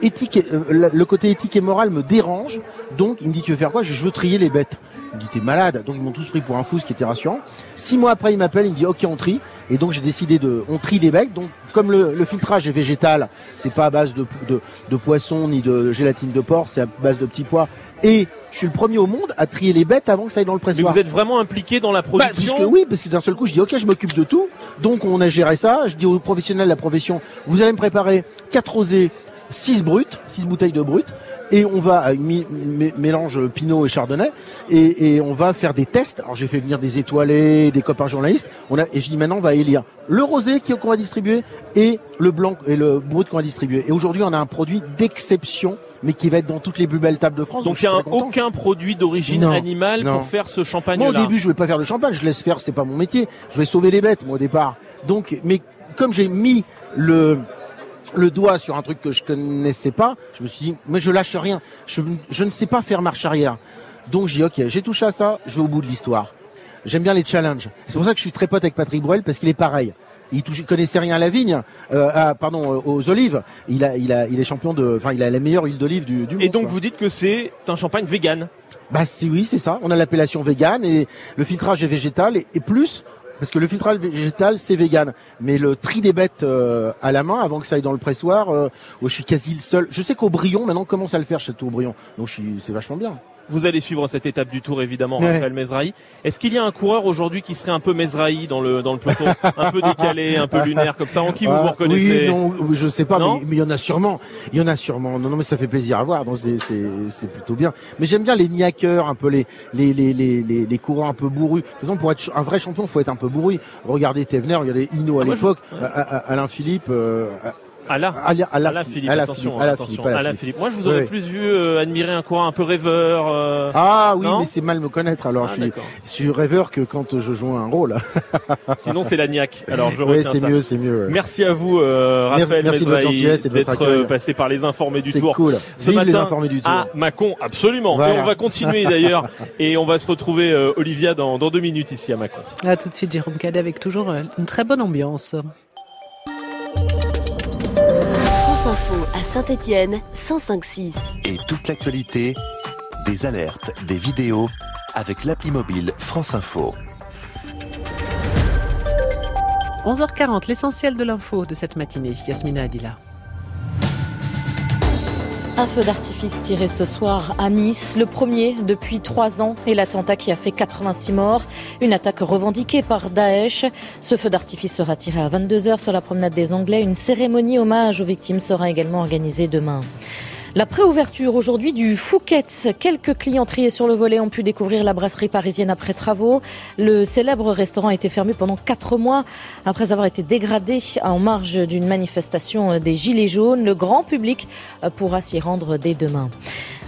éthique, euh, le- côté éthique et moral me dérange. Donc, il me dit, tu veux faire quoi? Je veux trier les bêtes. Il me dit, t'es malade. Donc, ils m'ont tous pris pour un fou, ce qui était rassurant. Six mois après, il m'appelle, il me dit, ok, on trie. Et donc, j'ai décidé de, on trie les bêtes. Donc, comme le, le filtrage est végétal, c'est pas à base de, de, de poisson ni de gélatine de porc, c'est à base de petits pois. Et je suis le premier au monde à trier les bêtes avant que ça aille dans le Mais pressoir. vous êtes vraiment impliqué dans la Bah, production puisque oui, parce que d'un seul coup, je dis ok, je m'occupe de tout. Donc on a géré ça. Je dis aux professionnels de la profession, vous allez me préparer quatre rosés, six bruts, six bouteilles de brut, et on va à mé- mélange Pinot et Chardonnay, et, et on va faire des tests. Alors j'ai fait venir des étoilés, des copains journalistes. On a et je dis maintenant on va élire le rosé qui- qu'on va distribuer et le blanc et le brut qu'on va distribuer. Et aujourd'hui on a un produit d'exception, mais qui va être dans toutes les plus belles tables de France. Donc il n'y a aucun produit d'origine animale non. pour faire ce champagne Moi, là. au début, je voulais pas faire de champagne. Je laisse faire, c'est pas mon métier. Je vais sauver les bêtes, moi, au départ. Donc, mais comme j'ai mis le le doigt sur un truc que je connaissais pas, je me suis dit, mais je lâche rien. Je, je ne sais pas faire marche arrière. Donc, j'ai dit, ok, j'ai touché à ça, je vais au bout de l'histoire. J'aime bien les challenges. C'est pour ça que je suis très pote avec Patrick Bruel, parce qu'il est pareil. Il, connaissait rien à la vigne, euh, à- pardon, euh, aux olives. Il a, il a, il est champion de, enfin, il a la meilleure huile d'olive du, du monde. Et donc quoi. vous dites que c'est un champagne vegan. Bah c'est oui, c'est ça. On a l'appellation vegan et le filtrage est végétal et, et plus parce que le filtrage végétal c'est vegan, mais le tri des bêtes euh, à la main avant que ça aille dans le pressoir, euh, où je suis quasi le seul. Je sais qu'Aubryon maintenant commence à le faire chez Aubryon, donc je suis, c'est vachement bien. Vous allez suivre cette étape du Tour évidemment, Ouais. Raphaël Mesrahi. Est-ce qu'il y a un coureur aujourd'hui qui serait un peu Mesrahi dans le dans le peloton, un peu décalé, un peu lunaire comme ça, en qui vous Ah, vous reconnaissez Oui, non, je sais pas, Non mais il y en a sûrement. Il y en a sûrement. Non, non, mais ça fait plaisir à voir. Donc c'est plutôt bien. Mais j'aime bien les niaqueurs, un peu les les les les les, les coureurs un peu bourrus. De toute façon, pour être un vrai champion, faut être un peu bourru. Regardez Thévenard, regardez Hino à Ah, je- l'époque, Alain Philippe. Euh, Alain, Alain, Alain, Alain Philippe, Alain attention, Philippe, Alain attention, Philippe, Alain Philippe. Philippe. Moi, je vous aurais Oui. plus vu euh, admirer un coureur un peu rêveur. euh, Ah oui, non mais c'est mal me connaître. Alors Ah, je, suis, je suis rêveur que quand je joue un rôle. Sinon, c'est la niaque. Alors, je Oui, c'est mieux, c'est mieux. ouais. Merci à vous, euh, Merci- Raphaël merci de votre Mesrahi, gentillesse et de votre d'être euh, passé par les informés du C'est Tour. cool. Ce Vive les matin informés du Tour. à Mâcon, absolument. Voilà. Et on va continuer d'ailleurs. et on va se retrouver, euh, Olivia, dans, dans deux minutes ici à Mâcon. À tout de suite, Jérôme Cadet avec toujours euh, une très bonne ambiance. Info à Saint-Étienne 105.6. Et toute l'actualité, des alertes, des vidéos avec l'appli mobile France Info. 11h40, l'essentiel de l'info de cette matinée. Yasmina Adila. Un feu d'artifice tiré ce soir à Nice, le premier depuis trois ans, et l'attentat qui a fait 86 morts. Une attaque revendiquée par Daesh. Ce feu d'artifice sera tiré à 22h sur la promenade des Anglais. Une cérémonie hommage aux victimes sera également organisée demain. La préouverture aujourd'hui du Fouquet's. Quelques clients triés sur le volet ont pu découvrir la brasserie parisienne après travaux. Le célèbre restaurant a été fermé pendant quatre mois après avoir été dégradé en marge d'une manifestation des Gilets jaunes. Le grand public pourra s'y rendre dès demain.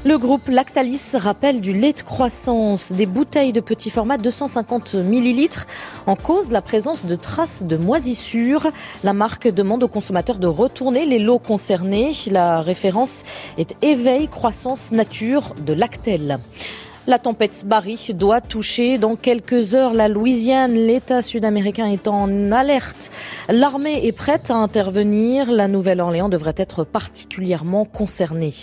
Le groupe Lactalis rappelle du lait de croissance, des bouteilles de petit format 250 millilitres en cause la présence de traces de moisissures. La marque demande aux consommateurs de retourner les lots concernés. La référence est Éveil Croissance Nature de Lactel. La tempête Barry doit toucher dans quelques heures la Louisiane. L'État sud-américain est en alerte. L'armée est prête à intervenir. La Nouvelle-Orléans devrait être particulièrement concernée.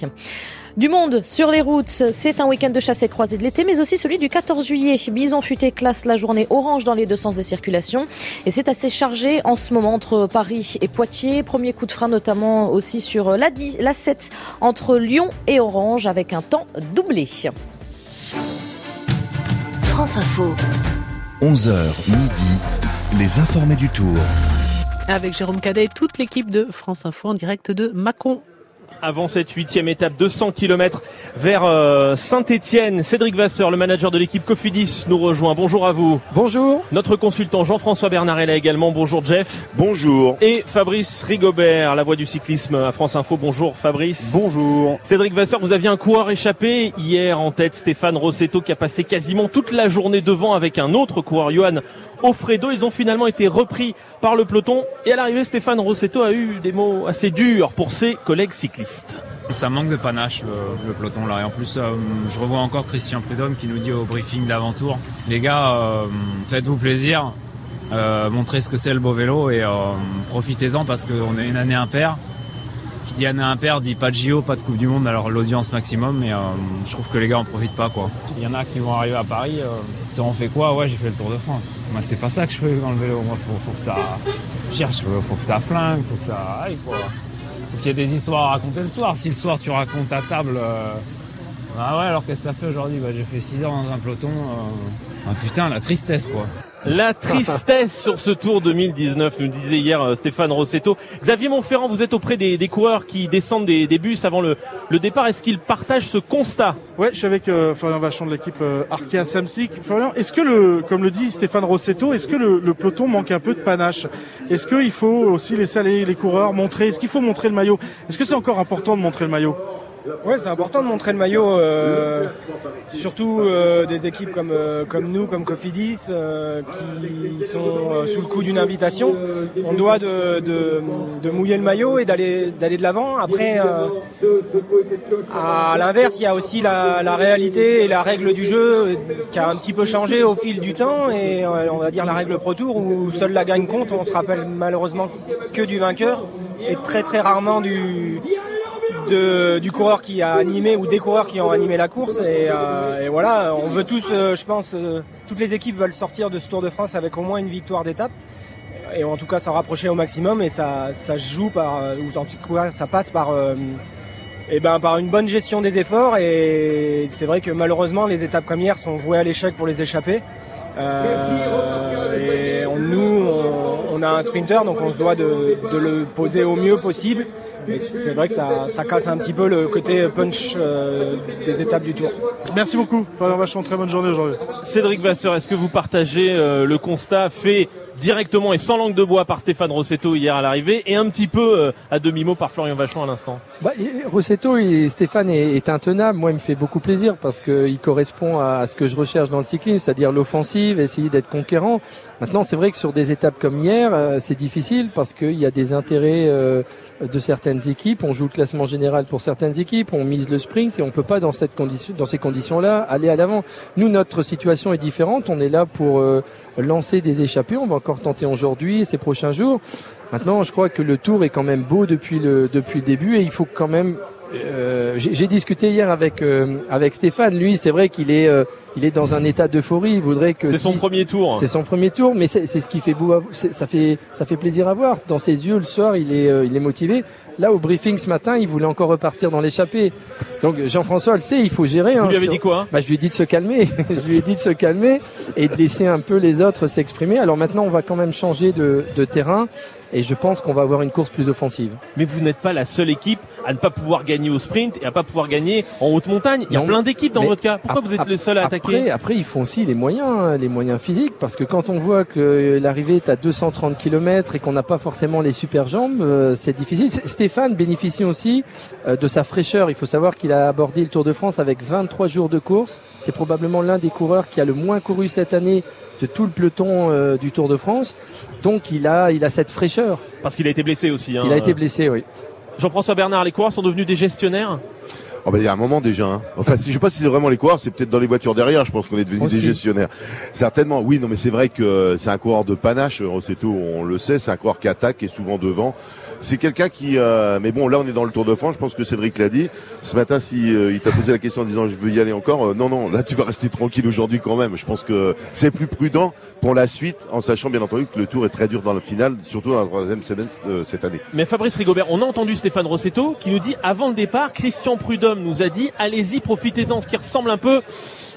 Du monde sur les routes, c'est un week-end de chasse et croisée de l'été, mais aussi celui du 14 juillet. Bison futé classe la journée orange dans les deux sens de circulation. Et c'est assez chargé en ce moment entre Paris et Poitiers. Premier coup de frein notamment aussi sur la, 10, la 7 entre Lyon et Orange avec un temps doublé. France Info. 11h midi, les informés du tour. Avec Jérôme Cadet et toute l'équipe de France Info en direct de Mâcon avant cette huitième étape, 200 km vers euh, Saint-Étienne. Cédric Vasseur, le manager de l'équipe Cofidis, nous rejoint. Bonjour à vous. Bonjour. Notre consultant Jean-François Bernard est là également. Bonjour Jeff. Bonjour. Et Fabrice Rigobert, la voix du cyclisme à France Info. Bonjour Fabrice. Bonjour. Cédric Vasseur, vous aviez un coureur échappé hier en tête, Stéphane Rossetto, qui a passé quasiment toute la journée devant avec un autre coureur, Johan Offredo. Ils ont finalement été repris par le peloton. Et à l'arrivée, Stéphane Rossetto a eu des mots assez durs pour ses collègues cyclistes. Ça manque de panache le, peloton là. Et en plus, euh, je revois encore Christian Prudhomme qui nous dit au briefing d'avant-tour les gars, euh, faites-vous plaisir, euh, montrez ce que c'est le beau vélo et profitez-en parce qu'on est une année impaire. Qui dit année impaire dit pas de JO, pas de Coupe du Monde, alors l'audience maximum, mais je trouve que les gars en profitent pas quoi. Il y en a qui vont arriver à Paris, c'est on fait quoi? Ouais, j'ai fait le Tour de France. Moi, c'est pas ça que je fais dans le vélo. Moi, faut, faut que ça cherche, faut que ça flingue, faut que ça aille quoi qu'il y ait des histoires à raconter le soir. Si le soir tu racontes à table, euh, ah ouais, alors qu'est-ce que ça fait aujourd'hui? Bah, J'ai fait 6 heures dans un peloton. Euh, ah putain, la tristesse quoi. La tristesse sur ce Tour 2019, nous disait hier euh, Stéphane Rossetto. Xavier Montferrand, vous êtes auprès des, coureurs qui descendent des, bus avant le, départ. Est-ce qu'ils partagent ce constat? Ouais, je suis avec Florian Vachon de l'équipe Arkea Samsic. Florian, est-ce que le, comme le dit Stéphane Rossetto, est-ce que le, peloton manque un peu de panache? Est-ce qu'il faut aussi laisser aller les coureurs montrer? Est-ce qu'il faut montrer le maillot? Est-ce que c'est encore important de montrer le maillot? Ouais, c'est important de montrer le maillot, euh, surtout euh, des équipes comme, euh, comme nous, comme Cofidis, qui sont sous le coup d'une invitation. On doit de, de, mouiller le maillot et d'aller de l'avant. Après, à l'inverse, il y a aussi la, la, réalité et la règle du jeu qui a un petit peu changé au fil du temps et on va dire la règle Pro Tour où seule la gagne compte. On se rappelle malheureusement que du vainqueur et très très rarement du du coureur qui a animé ou des coureurs qui ont animé la course. Et, euh, voilà, on veut tous, euh, je pense, euh, toutes les équipes veulent sortir de ce Tour de France avec au moins une victoire d'étape. Et en tout cas s'en rapprocher au maximum et ça, ça joue par, ou en tout cas ça passe par, et eh ben, par une bonne gestion des efforts. Et c'est vrai que malheureusement les étapes comme hier sont vouées à l'échec pour les échapper. et nous, on, a un sprinter, donc on se doit de le poser au mieux possible c'est vrai que ça, casse un petit peu le côté punch euh, des étapes du Tour. Merci beaucoup, Fabien Vachon, très bonne journée aujourd'hui. Cédric Vasseur, est-ce que vous partagez euh, le constat fait directement et sans langue de bois par Stéphane Rossetto hier à l'arrivée et un petit peu euh, à demi-mot par Florian Vachon à l'instant? Bah, Rossetto et Stéphane est, intenable. Moi, il me fait beaucoup plaisir parce qu'il correspond à, ce que je recherche dans le cyclisme, c'est-à-dire l'offensive, essayer d'être conquérant. Maintenant, c'est vrai que sur des étapes comme hier, euh, c'est difficile parce qu'il y a des intérêts euh, de certaines équipes. On joue le classement général pour certaines équipes, on mise le sprint et on peut pas dans cette condition, dans ces conditions-là, aller à l'avant. Nous, notre situation est différente. On est là pour lancer des échappées. On va encore tenter aujourd'hui ces prochains jours. Maintenant, je crois que le tour est quand même beau depuis le depuis le début et il faut quand même. Euh, J'ai discuté hier avec euh, avec Stéphane. Lui, c'est vrai qu'il est euh, il est dans un état d'euphorie. Il voudrait que c'est son premier tour. C'est son premier tour, mais c'est ce qui fait beau. Ça fait ça fait plaisir à voir. Dans ses yeux, le soir, il est euh, il est motivé. Là, au briefing ce matin, il voulait encore repartir dans l'échappée. Donc Jean-François le sait, il faut gérer. Vous hein, lui avez sur- dit quoi hein bah, Je lui ai dit de se calmer. je lui ai dit de se calmer et de laisser un peu les autres s'exprimer. Alors maintenant, on va quand même changer de, de terrain et je pense qu'on va avoir une course plus offensive. Mais vous n'êtes pas la seule équipe à ne pas pouvoir gagner au sprint et à pas pouvoir gagner en haute montagne. Il y a Non, plein d'équipes dans votre cas. Pourquoi vous êtes le seul à après, attaquer Après, ils font aussi les moyens, hein, les moyens physiques, parce que quand on voit que l'arrivée est à 230 km et qu'on n'a pas forcément les super jambes, euh, c'est difficile. Stéphane bénéficie aussi euh, de sa fraîcheur. Il faut savoir qu'il a abordé le Tour de France avec 23 jours de course. C'est probablement l'un des coureurs qui a le moins couru cette année de tout le peloton euh, du Tour de France. Donc il a, il a cette fraîcheur. Parce qu'il a été blessé aussi. hein. Il a été blessé, oui. Jean-François Bernard, les coureurs sont devenus des gestionnaires? Oh ben, il y a un moment déjà. Hein. Enfin, si- je sais pas si c'est vraiment les coureurs, c'est peut-être dans les voitures derrière. Je pense qu'on est devenus des gestionnaires. Certainement, oui. Non, mais c'est vrai que c'est un coureur de panache. Rossetto, on le sait, c'est un coureur qui attaque et souvent devant. C'est quelqu'un qui. euh, mais bon, là, on est dans le Tour de France. Je pense que Cédric l'a dit. Ce matin, si euh, il t'a posé la question en disant je veux y aller encore, euh, non, non. Là, tu vas rester tranquille aujourd'hui quand même. Je pense que c'est plus prudent pour la suite, en sachant bien entendu que le Tour est très dur dans le final, surtout dans la troisième semaine euh, cette année. Mais Fabrice Rigobert, on a entendu Stéphane Rossetto qui nous dit avant le départ, Christian Prudhomme nous a dit allez-y, profitez-en, ce qui ressemble un peu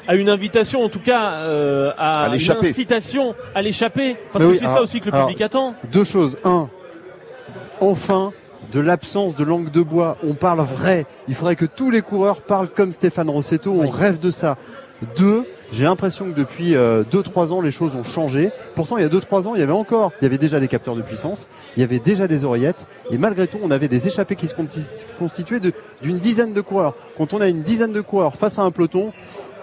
à une invitation, en tout cas euh, à, À une l'échapper. incitation à l'échapper, parce Mais que oui, c'est ça aussi que le alors, public attend. Deux choses. Un, enfin, de l'absence de langue de bois. On parle vrai. Il faudrait que tous les coureurs parlent comme Stéphane Rossetto. On rêve de ça. Deux, j'ai l'impression que depuis 2-3 ans, les choses ont changé. Pourtant, il y a 2-3 ans, il y avait encore, il y avait déjà des capteurs de puissance, il y avait déjà des oreillettes, et malgré tout, on avait des échappées qui se consti- constituaient d'une dizaine de coureurs. Quand on a une dizaine de coureurs face à un peloton,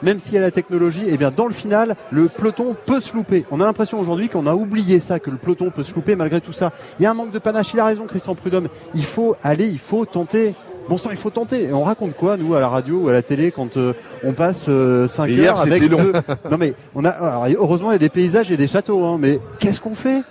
même s'il y a la technologie, eh bien dans le final, le peloton peut se louper. On a l'impression aujourd'hui qu'on a oublié ça, que le peloton peut se louper malgré tout ça. Il y a un manque de panache. Il a raison, Christian Prudhomme. Il faut aller, il faut tenter. Bon sang, il faut tenter. Et on raconte quoi, nous, à la radio ou à la télé, quand euh, on passe 5 Et hier, heures avec long. deux- Non mais on a. Alors, heureusement, il y a des paysages et des châteaux. Hein, mais qu'est-ce qu'on fait?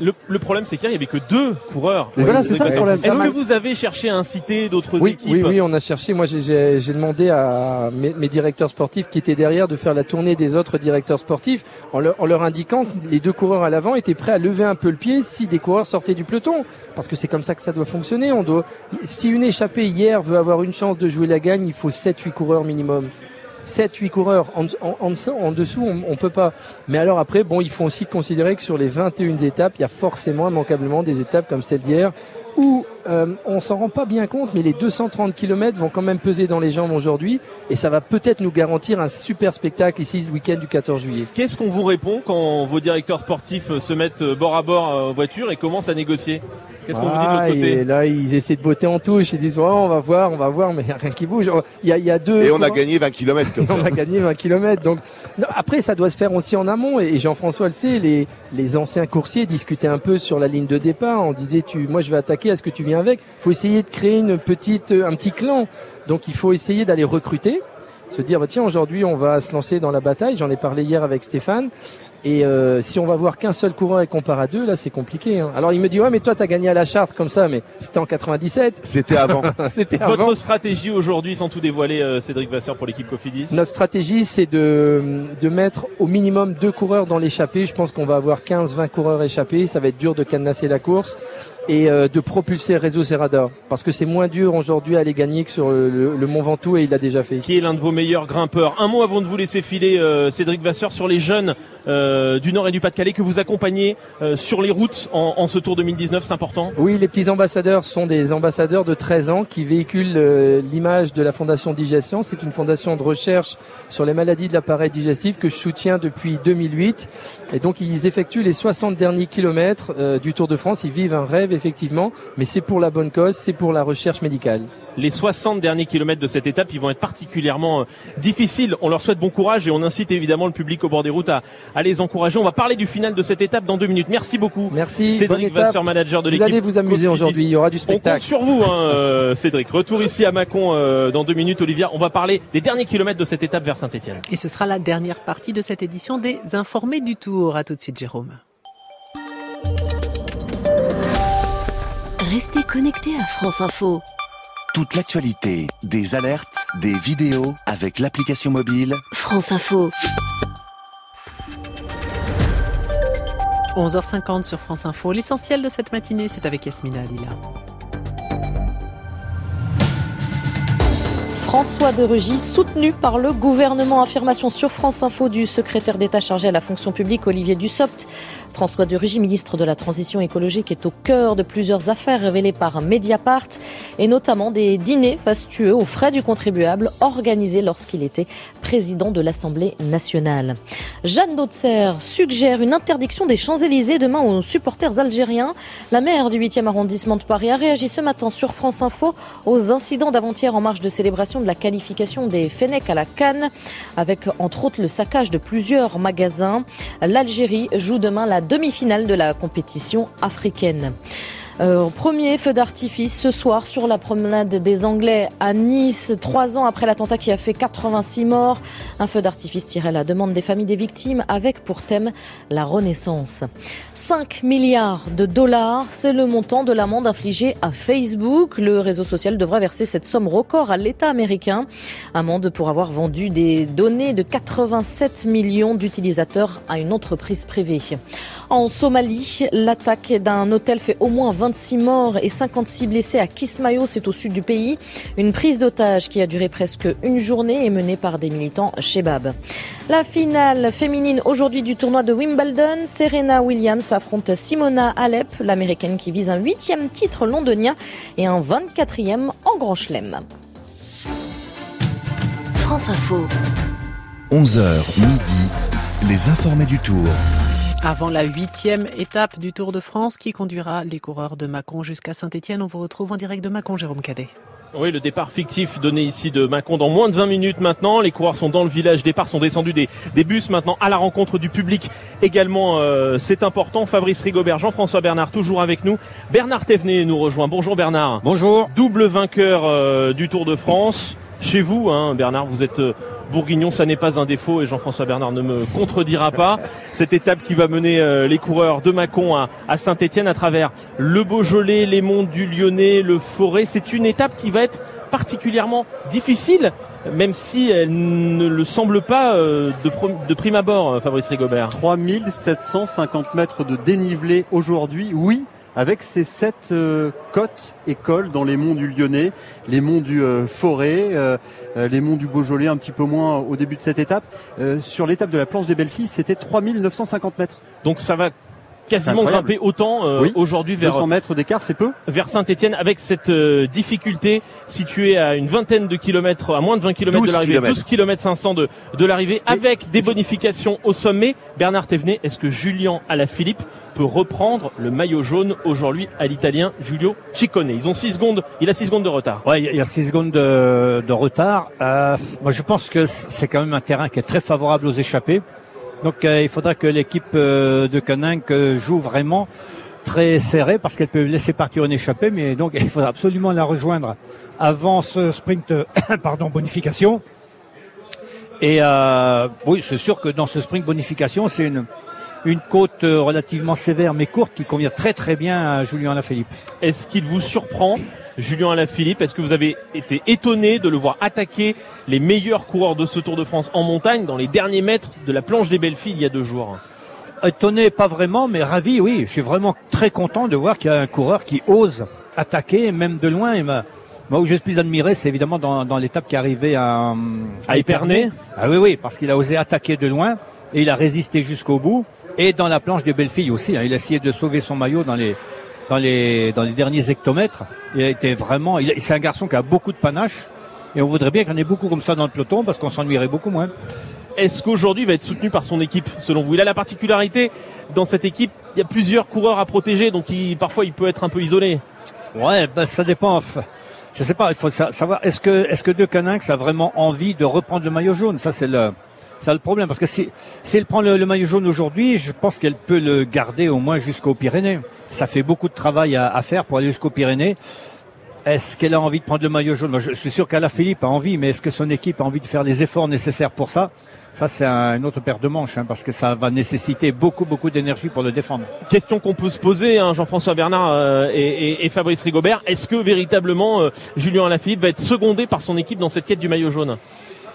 Le, le problème, c'est qu'hier, il n'y avait que deux coureurs. Voilà, c'est ça le Vasseur. problème. Est-ce que vous avez cherché à inciter d'autres Oui, équipes oui, oui, on a cherché. Moi, j'ai- j'ai j'ai demandé à mes, mes directeurs sportifs qui étaient derrière de faire la tournée des autres directeurs sportifs en leur, en leur indiquant que les deux coureurs à l'avant étaient prêts à lever un peu le pied si des coureurs sortaient du peloton. Parce que c'est comme ça que ça doit fonctionner. On doit, si une échappée hier veut avoir une chance de jouer la gagne, il faut 7-8 coureurs minimum. 7-8 coureurs en, dessous, on, on peut pas. Mais alors après, bon, il faut aussi considérer que sur les 21 étapes, il y a forcément immanquablement des étapes comme celle d'hier où euh, on s'en rend pas bien compte, mais les 230 km vont quand même peser dans les jambes aujourd'hui, et ça va peut-être nous garantir un super spectacle ici ce week-end du 14 juillet. Qu'est-ce qu'on vous répond quand vos directeurs sportifs euh, se mettent euh, bord à bord euh, en voiture et commencent à négocier? Qu'est-ce qu'on vous dit de Ah, l'autre côté? Et là, ils essaient de botter en touche, ils disent, ouais, on va voir, on va voir, mais il n'y a rien qui bouge. Il y a, il y a deux. Et on a gagné 20 km comme ça. on a gagné 20 km. Donc non, après, ça doit se faire aussi en amont. Et, et Jean-François le sait, les, les anciens coursiers discutaient un peu sur la ligne de départ. On disait, tu, moi, je vais attaquer. Est-ce que tu viens avec Il faut essayer de créer une petite, euh, un petit clan. Donc il faut essayer d'aller recruter, se dire, bah, tiens, aujourd'hui, on va se lancer dans la bataille. J'en ai parlé hier avec Stéphane. Et euh, si on va voir qu'un seul coureur et qu'on part à deux, là, c'est compliqué. hein. Alors il me dit, ouais, mais toi, t'as gagné à la Chartre comme ça, mais c'était en 97. C'était avant. c'était Votre avant. stratégie aujourd'hui, sans tout dévoiler, euh, Cédric Vasseur pour l'équipe Cofidis? Notre stratégie, c'est de, de mettre au minimum deux coureurs dans l'échappée. Je pense qu'on va avoir 15-20 coureurs échappés. Ça va être dur de cadenasser la course et euh, de propulser Réseau Serrada. Parce que c'est moins dur aujourd'hui à aller gagner que sur le, Mont Ventoux et il l'a déjà fait. Qui est l'un de vos meilleurs grimpeurs Un mot avant de vous laisser filer, euh, Cédric Vasseur, sur les jeunes euh, du Nord et du Pas-de-Calais que vous accompagnez euh, sur les routes en, en ce Tour 2019, c'est important? Oui, les petits ambassadeurs sont des ambassadeurs de 13 ans qui véhiculent euh, l'image de la Fondation Digestion. C'est une fondation de recherche sur les maladies de l'appareil digestif que je soutiens depuis 2008. Et donc, ils effectuent les 60 derniers kilomètres euh, du Tour de France. Ils vivent un rêve, effectivement, mais c'est pour la bonne cause, c'est pour la recherche médicale. Les 60 derniers kilomètres de cette étape, ils vont être particulièrement euh, difficiles. On leur souhaite bon courage et on incite évidemment le public au bord des routes à, à les encourager. On va parler du final de cette étape dans deux minutes. Merci beaucoup. Merci. Cédric. Vasseur, manager de Vous l'équipe. allez vous amuser aujourd'hui. Il y aura du On compte spectacle. sur vous, hein, euh, Cédric. Retour ici à Mâcon euh, dans deux minutes, Olivia. On va parler des derniers kilomètres de cette étape vers Saint-Etienne. Et ce sera la dernière partie de cette édition des Informés du Tour. À tout de suite, Jérôme. Restez connectés à France Info. Toute l'actualité, des alertes, des vidéos avec l'application mobile France Info. 11h50 sur France Info. L'essentiel de cette matinée, c'est avec Yasmina Lila. François de Rugy, soutenu par le gouvernement. Affirmation sur France Info du secrétaire d'État chargé à la fonction publique, Olivier Dussopt. François de Rugy, ministre de la Transition écologique, est au cœur de plusieurs affaires révélées par Mediapart et notamment des dîners fastueux aux frais du contribuable organisés lorsqu'il était président de l'Assemblée nationale. Jeanne Dautzer suggère une interdiction des Champs-Élysées demain aux supporters algériens. La maire du 8e arrondissement de Paris a réagi ce matin sur France Info aux incidents d'avant-hier en marge de célébration de la qualification des Fennecs à la Cannes, avec entre autres le saccage de plusieurs magasins. L'Algérie joue demain la demi-finale de la compétition africaine. Euh, premier feu d'artifice ce soir sur la promenade des Anglais à Nice, trois ans après l'attentat qui a fait 86 morts. Un feu d'artifice tiré à la demande des familles des victimes avec pour thème la renaissance. 5 milliards de dollars, c'est le montant de l'amende infligée à Facebook. Le réseau social devra verser cette somme record à l'État américain. Amende pour avoir vendu des données de 87 millions d'utilisateurs à une entreprise privée. En Somalie, l'attaque d'un hôtel fait au moins 26 morts et 56 blessés à Kismayo, c'est au sud du pays. Une prise d'otage qui a duré presque une journée est menée par des militants Shebab. La finale féminine aujourd'hui du tournoi de Wimbledon, Serena Williams affronte Simona Alep, l'américaine qui vise un huitième titre londonien et un 24e en Grand Chelem. France Info. 11h midi, les informés du tour. Avant la huitième étape du Tour de France qui conduira les coureurs de Mâcon jusqu'à Saint-Etienne, on vous retrouve en direct de Mâcon, Jérôme Cadet. Oui, le départ fictif donné ici de Mâcon dans moins de 20 minutes maintenant. Les coureurs sont dans le village départ, sont descendus des, des bus maintenant à la rencontre du public également. Euh, c'est important. Fabrice Rigobert, Jean-François Bernard toujours avec nous. Bernard Thévenet nous rejoint. Bonjour Bernard. Bonjour. Double vainqueur euh, du Tour de France. Chez vous, hein, Bernard, vous êtes euh, bourguignon, ça n'est pas un défaut et Jean-François Bernard ne me contredira pas. Cette étape qui va mener euh, les coureurs de Mâcon à, Saint-Etienne à travers le Beaujolais, les monts du Lyonnais, le Forêt. C'est une étape qui va être particulièrement difficile, même si elle ne le semble pas euh, de, de prime abord, euh, Fabrice Rigobert. 3750 mètres de dénivelé aujourd'hui, oui, avec ces sept euh, côtes et cols dans les monts du Lyonnais, les monts du euh, Forêt, euh, les monts du Beaujolais un petit peu moins au début de cette étape. sur l'étape de la planche des belles filles, c'était 3950 mètres. Donc ça va quasiment grimper autant euh, aujourd'hui vers 200 mètres d'écart, c'est peu. Vers Saint-Étienne avec cette euh, difficulté située à une vingtaine de kilomètres, à moins de 20 kilomètres de l'arrivée, 12 kilomètres 500 de, de l'arrivée, avec des bonifications au sommet. Bernard Thévenet, est-ce que Julien Alaphilippe peut reprendre le maillot jaune aujourd'hui à l'italien Giulio Ciccone? Ils ont 6 secondes, il a 6 secondes de retard. Ouais, il y a 6 secondes de, de retard. Euh, moi, je pense que c'est quand même un terrain qui est très favorable aux échappés. Donc euh, il faudra que l'équipe euh, de euh, joue vraiment très serré parce qu'elle peut laisser partir une échappée, mais donc il faudra absolument la rejoindre avant ce sprint, pardon, bonification. Et oui, c'est sûr que dans ce sprint bonification, c'est une une côte relativement sévère mais courte qui convient très très bien à Julien Alaphilippe. Est-ce qu'il vous surprend Julien Alaphilippe? Est-ce que vous avez été étonné de le voir attaquer les meilleurs coureurs de ce Tour de France en montagne dans les derniers mètres de la planche des belles filles il y a deux jours? Étonné, pas vraiment, mais ravi, oui. Je suis vraiment très content de voir qu'il y a un coureur qui ose attaquer, même de loin. Et moi, où je suis plus admiré, c'est évidemment dans, l'étape qui est arrivée à, à Épernay. Ah oui, oui, parce qu'il a osé attaquer de loin et il a résisté jusqu'au bout. Et dans la planche des belles filles aussi, hein. il a essayé de sauver son maillot dans les dans les dans les derniers hectomètres. Il a été vraiment. C'est un garçon qui a beaucoup de panache et on voudrait bien qu'il y en ait beaucoup comme ça dans le peloton parce qu'on s'ennuierait beaucoup moins. Est-ce qu'aujourd'hui il va être soutenu par son équipe selon vous? Il a la particularité dans cette équipe, il y a plusieurs coureurs à protéger, donc il, parfois il peut être un peu isolé. Ouais, ben ça dépend. Je sais pas, il faut savoir est-ce que est-ce que De Caninx a vraiment envie de reprendre le maillot jaune? Ça c'est le ça le problème parce que si, elle prend le, maillot jaune aujourd'hui, je pense qu'elle peut le garder au moins jusqu'aux Pyrénées. Ça fait beaucoup de travail à, faire pour aller jusqu'aux Pyrénées. Est-ce qu'elle a envie de prendre le maillot jaune? Je suis sûr qu'Ala Philippe a envie, mais est-ce que son équipe a envie de faire les efforts nécessaires pour ça? Ça, c'est un, autre paire de manches, hein, parce que ça va nécessiter beaucoup, beaucoup d'énergie pour le défendre. Question qu'on peut se poser, hein, Jean-François Bernard euh, et, Fabrice Rigobert. Est-ce que véritablement euh, Julien Alaphilippe va être secondé par son équipe dans cette quête du maillot jaune?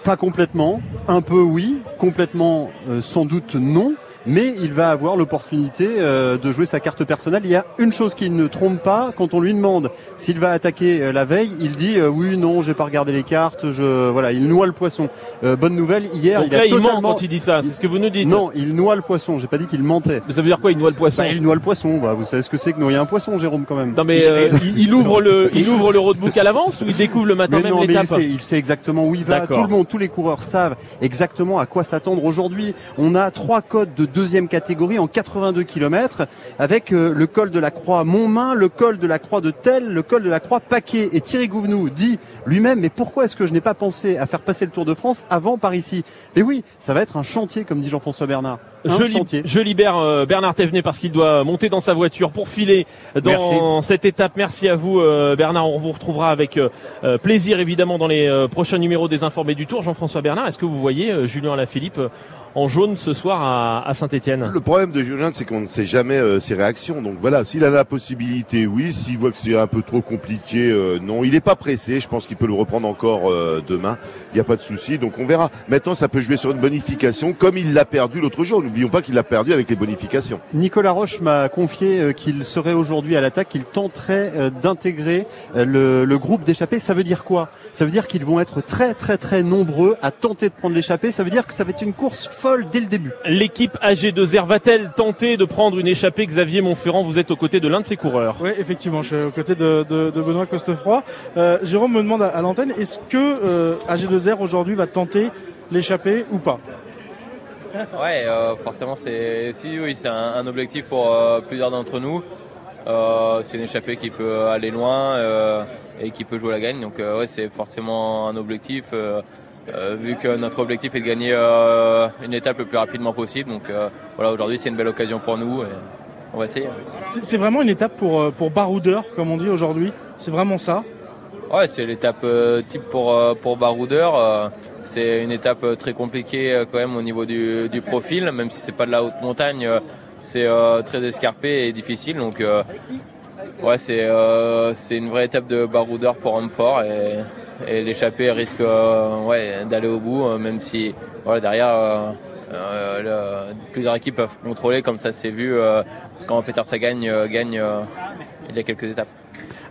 Pas complètement. Un peu oui. Complètement, euh, sans doute non. Mais il va avoir l'opportunité euh, de jouer sa carte personnelle. Il y a une chose qui ne trompe pas quand on lui demande s'il va attaquer euh, la veille, il dit euh, oui, non, j'ai pas regardé les cartes, je voilà, il noie le poisson. Euh, bonne nouvelle, hier Donc il a là, il totalement ment quand il dit ça, c'est ce que vous nous dites. non, il noie le poisson. J'ai pas dit qu'il mentait. Mais ça veut dire quoi, il noie le poisson Bah, Il noie le poisson. Bah, vous savez ce que c'est que noyer un poisson, Jérôme, quand même. Non mais euh, il, il ouvre le, il ouvre le roadbook à l'avance ou il découvre le matin Mais même l'étape il sait, il sait exactement où il va. Tout le monde, tous les coureurs savent exactement à quoi s'attendre aujourd'hui. On a trois codes de deuxième catégorie en 82 km avec euh, le col de la Croix Montmain, le col de la Croix de Tel, le col de la Croix Paquet. Et Thierry Gouvenou dit lui-même, mais pourquoi est-ce que je n'ai pas pensé à faire passer le Tour de France avant par ici? Et oui, ça va être un chantier, comme dit Jean-François Bernard. Un Je, li- chantier. je libère euh, Bernard Thévenet parce qu'il doit monter dans sa voiture pour filer dans Merci. cette étape. Merci à vous euh, Bernard. On vous retrouvera avec euh, plaisir évidemment dans les euh, prochains numéros des Informés du Tour. Jean-François Bernard, est-ce que vous voyez euh, Julien Alaphilippe euh, en jaune ce soir à, à Saint-Etienne Le problème de Julien, c'est qu'on ne sait jamais euh, ses réactions. Donc voilà, s'il a la possibilité, oui. S'il voit que c'est un peu trop compliqué, euh, non. Il n'est pas pressé. Je pense qu'il peut le reprendre encore euh, demain. Il n'y a pas de souci. Donc on verra. Maintenant, ça peut jouer sur une bonification, comme il l'a perdu l'autre jour. N'oublions pas qu'il l'a perdu avec les bonifications. Nicolas Roche m'a confié euh, qu'il serait aujourd'hui à l'attaque, qu'il tenterait euh, d'intégrer euh, le, le groupe d'échappés. Ça veut dire quoi? Ça veut dire qu'ils vont être très très très nombreux à tenter de prendre l'échappée. Ça veut dire que ça va être une course folle dès le début. L'équipe AG2R va-t-elle tenter de prendre une échappée? Xavier Montferrand, vous êtes aux côtés de l'un de ses coureurs. Oui, effectivement, je suis aux côtés de, de, de Benoît Costefroy. Euh, Jérôme me demande à, à l'antenne, est-ce que euh, AG2R aujourd'hui va tenter l'échappée ou pas? Ouais, euh, forcément, c'est si oui, c'est un, un objectif pour euh, plusieurs d'entre nous. Euh, c'est une échappée qui peut aller loin euh, et qui peut jouer la gagne. Donc euh, ouais, c'est forcément un objectif. Euh, vu que notre objectif est de gagner euh, une étape le plus rapidement possible. Donc euh, voilà, aujourd'hui c'est une belle occasion pour nous. Et on va essayer. C'est vraiment une étape pour, pour baroudeur, comme on dit aujourd'hui. C'est vraiment ça? Ouais, c'est l'étape type pour pour baroudeur. c'est une étape très compliquée quand même au niveau du, du profil, même si c'est pas de la haute montagne. c'est très escarpé et difficile. Donc ouais, c'est c'est une vraie étape de baroudeur pour homme fort et, et l'échappée risque euh, ouais d'aller au bout, euh, même si voilà derrière. euh, le- plusieurs équipes peuvent contrôler comme ça s'est vu quand Peter Sagan gagne il y a quelques étapes.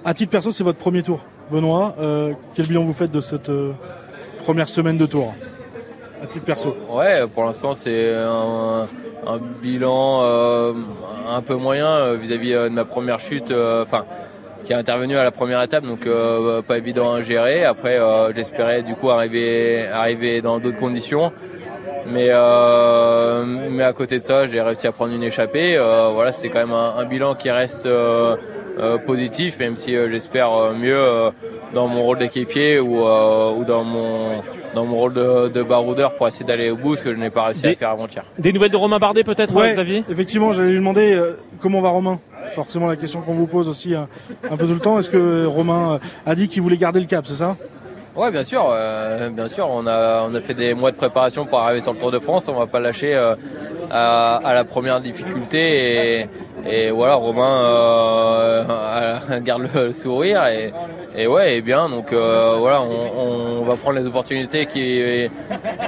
À titre perso, c'est votre premier tour. Benoît, quel bilan vous faites de cette première semaine de tour? À titre perso. Ouais, pour l'instant c'est un, un bilan euh, un peu moyen vis-à-vis de ma première chute, euh, qui est intervenue à la première étape, donc euh, pas évident à gérer. Après, euh, j'espérais du coup arriver arriver dans d'autres conditions, mais euh, mais à côté de ça, j'ai réussi à prendre une échappée. Voilà, c'est quand même un, bilan qui reste positif, même si j'espère mieux dans mon rôle d'équipier ou, euh, ou dans mon dans mon rôle de, de baroudeur pour essayer d'aller au bout, ce que je n'ai pas réussi à Des- faire avant-hier. Des nouvelles de Romain Bardet peut-être, Ouais, Xavier? effectivement, j'allais lui demander euh, comment va Romain? Forcément la question qu'on vous pose aussi euh, un peu tout le temps. Est-ce que Romain euh, a dit qu'il voulait garder le cap, c'est ça? Ouais, bien sûr, euh, bien sûr. On a on a fait des mois de préparation pour arriver sur le Tour de France. On va pas lâcher euh, à, à la première difficulté et, et voilà, Romain euh, garde le sourire et, et ouais, et bien. Donc euh, voilà, on, on va prendre les opportunités qui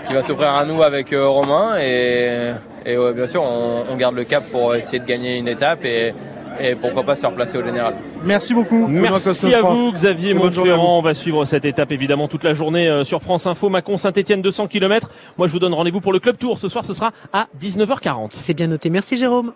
qui va s'offrir à nous avec euh, Romain et et ouais, bien sûr, on, on garde le cap pour essayer de gagner une étape et et pourquoi pas se faire placer au général. Merci beaucoup. Merci à vous Xavier. Montferrand. On va suivre cette étape évidemment toute la journée euh, sur France Info. Macon Saint-Etienne 200 km. Moi je vous donne rendez-vous pour le Club Tour. Ce soir ce sera à 19h40. C'est bien noté. Merci Jérôme.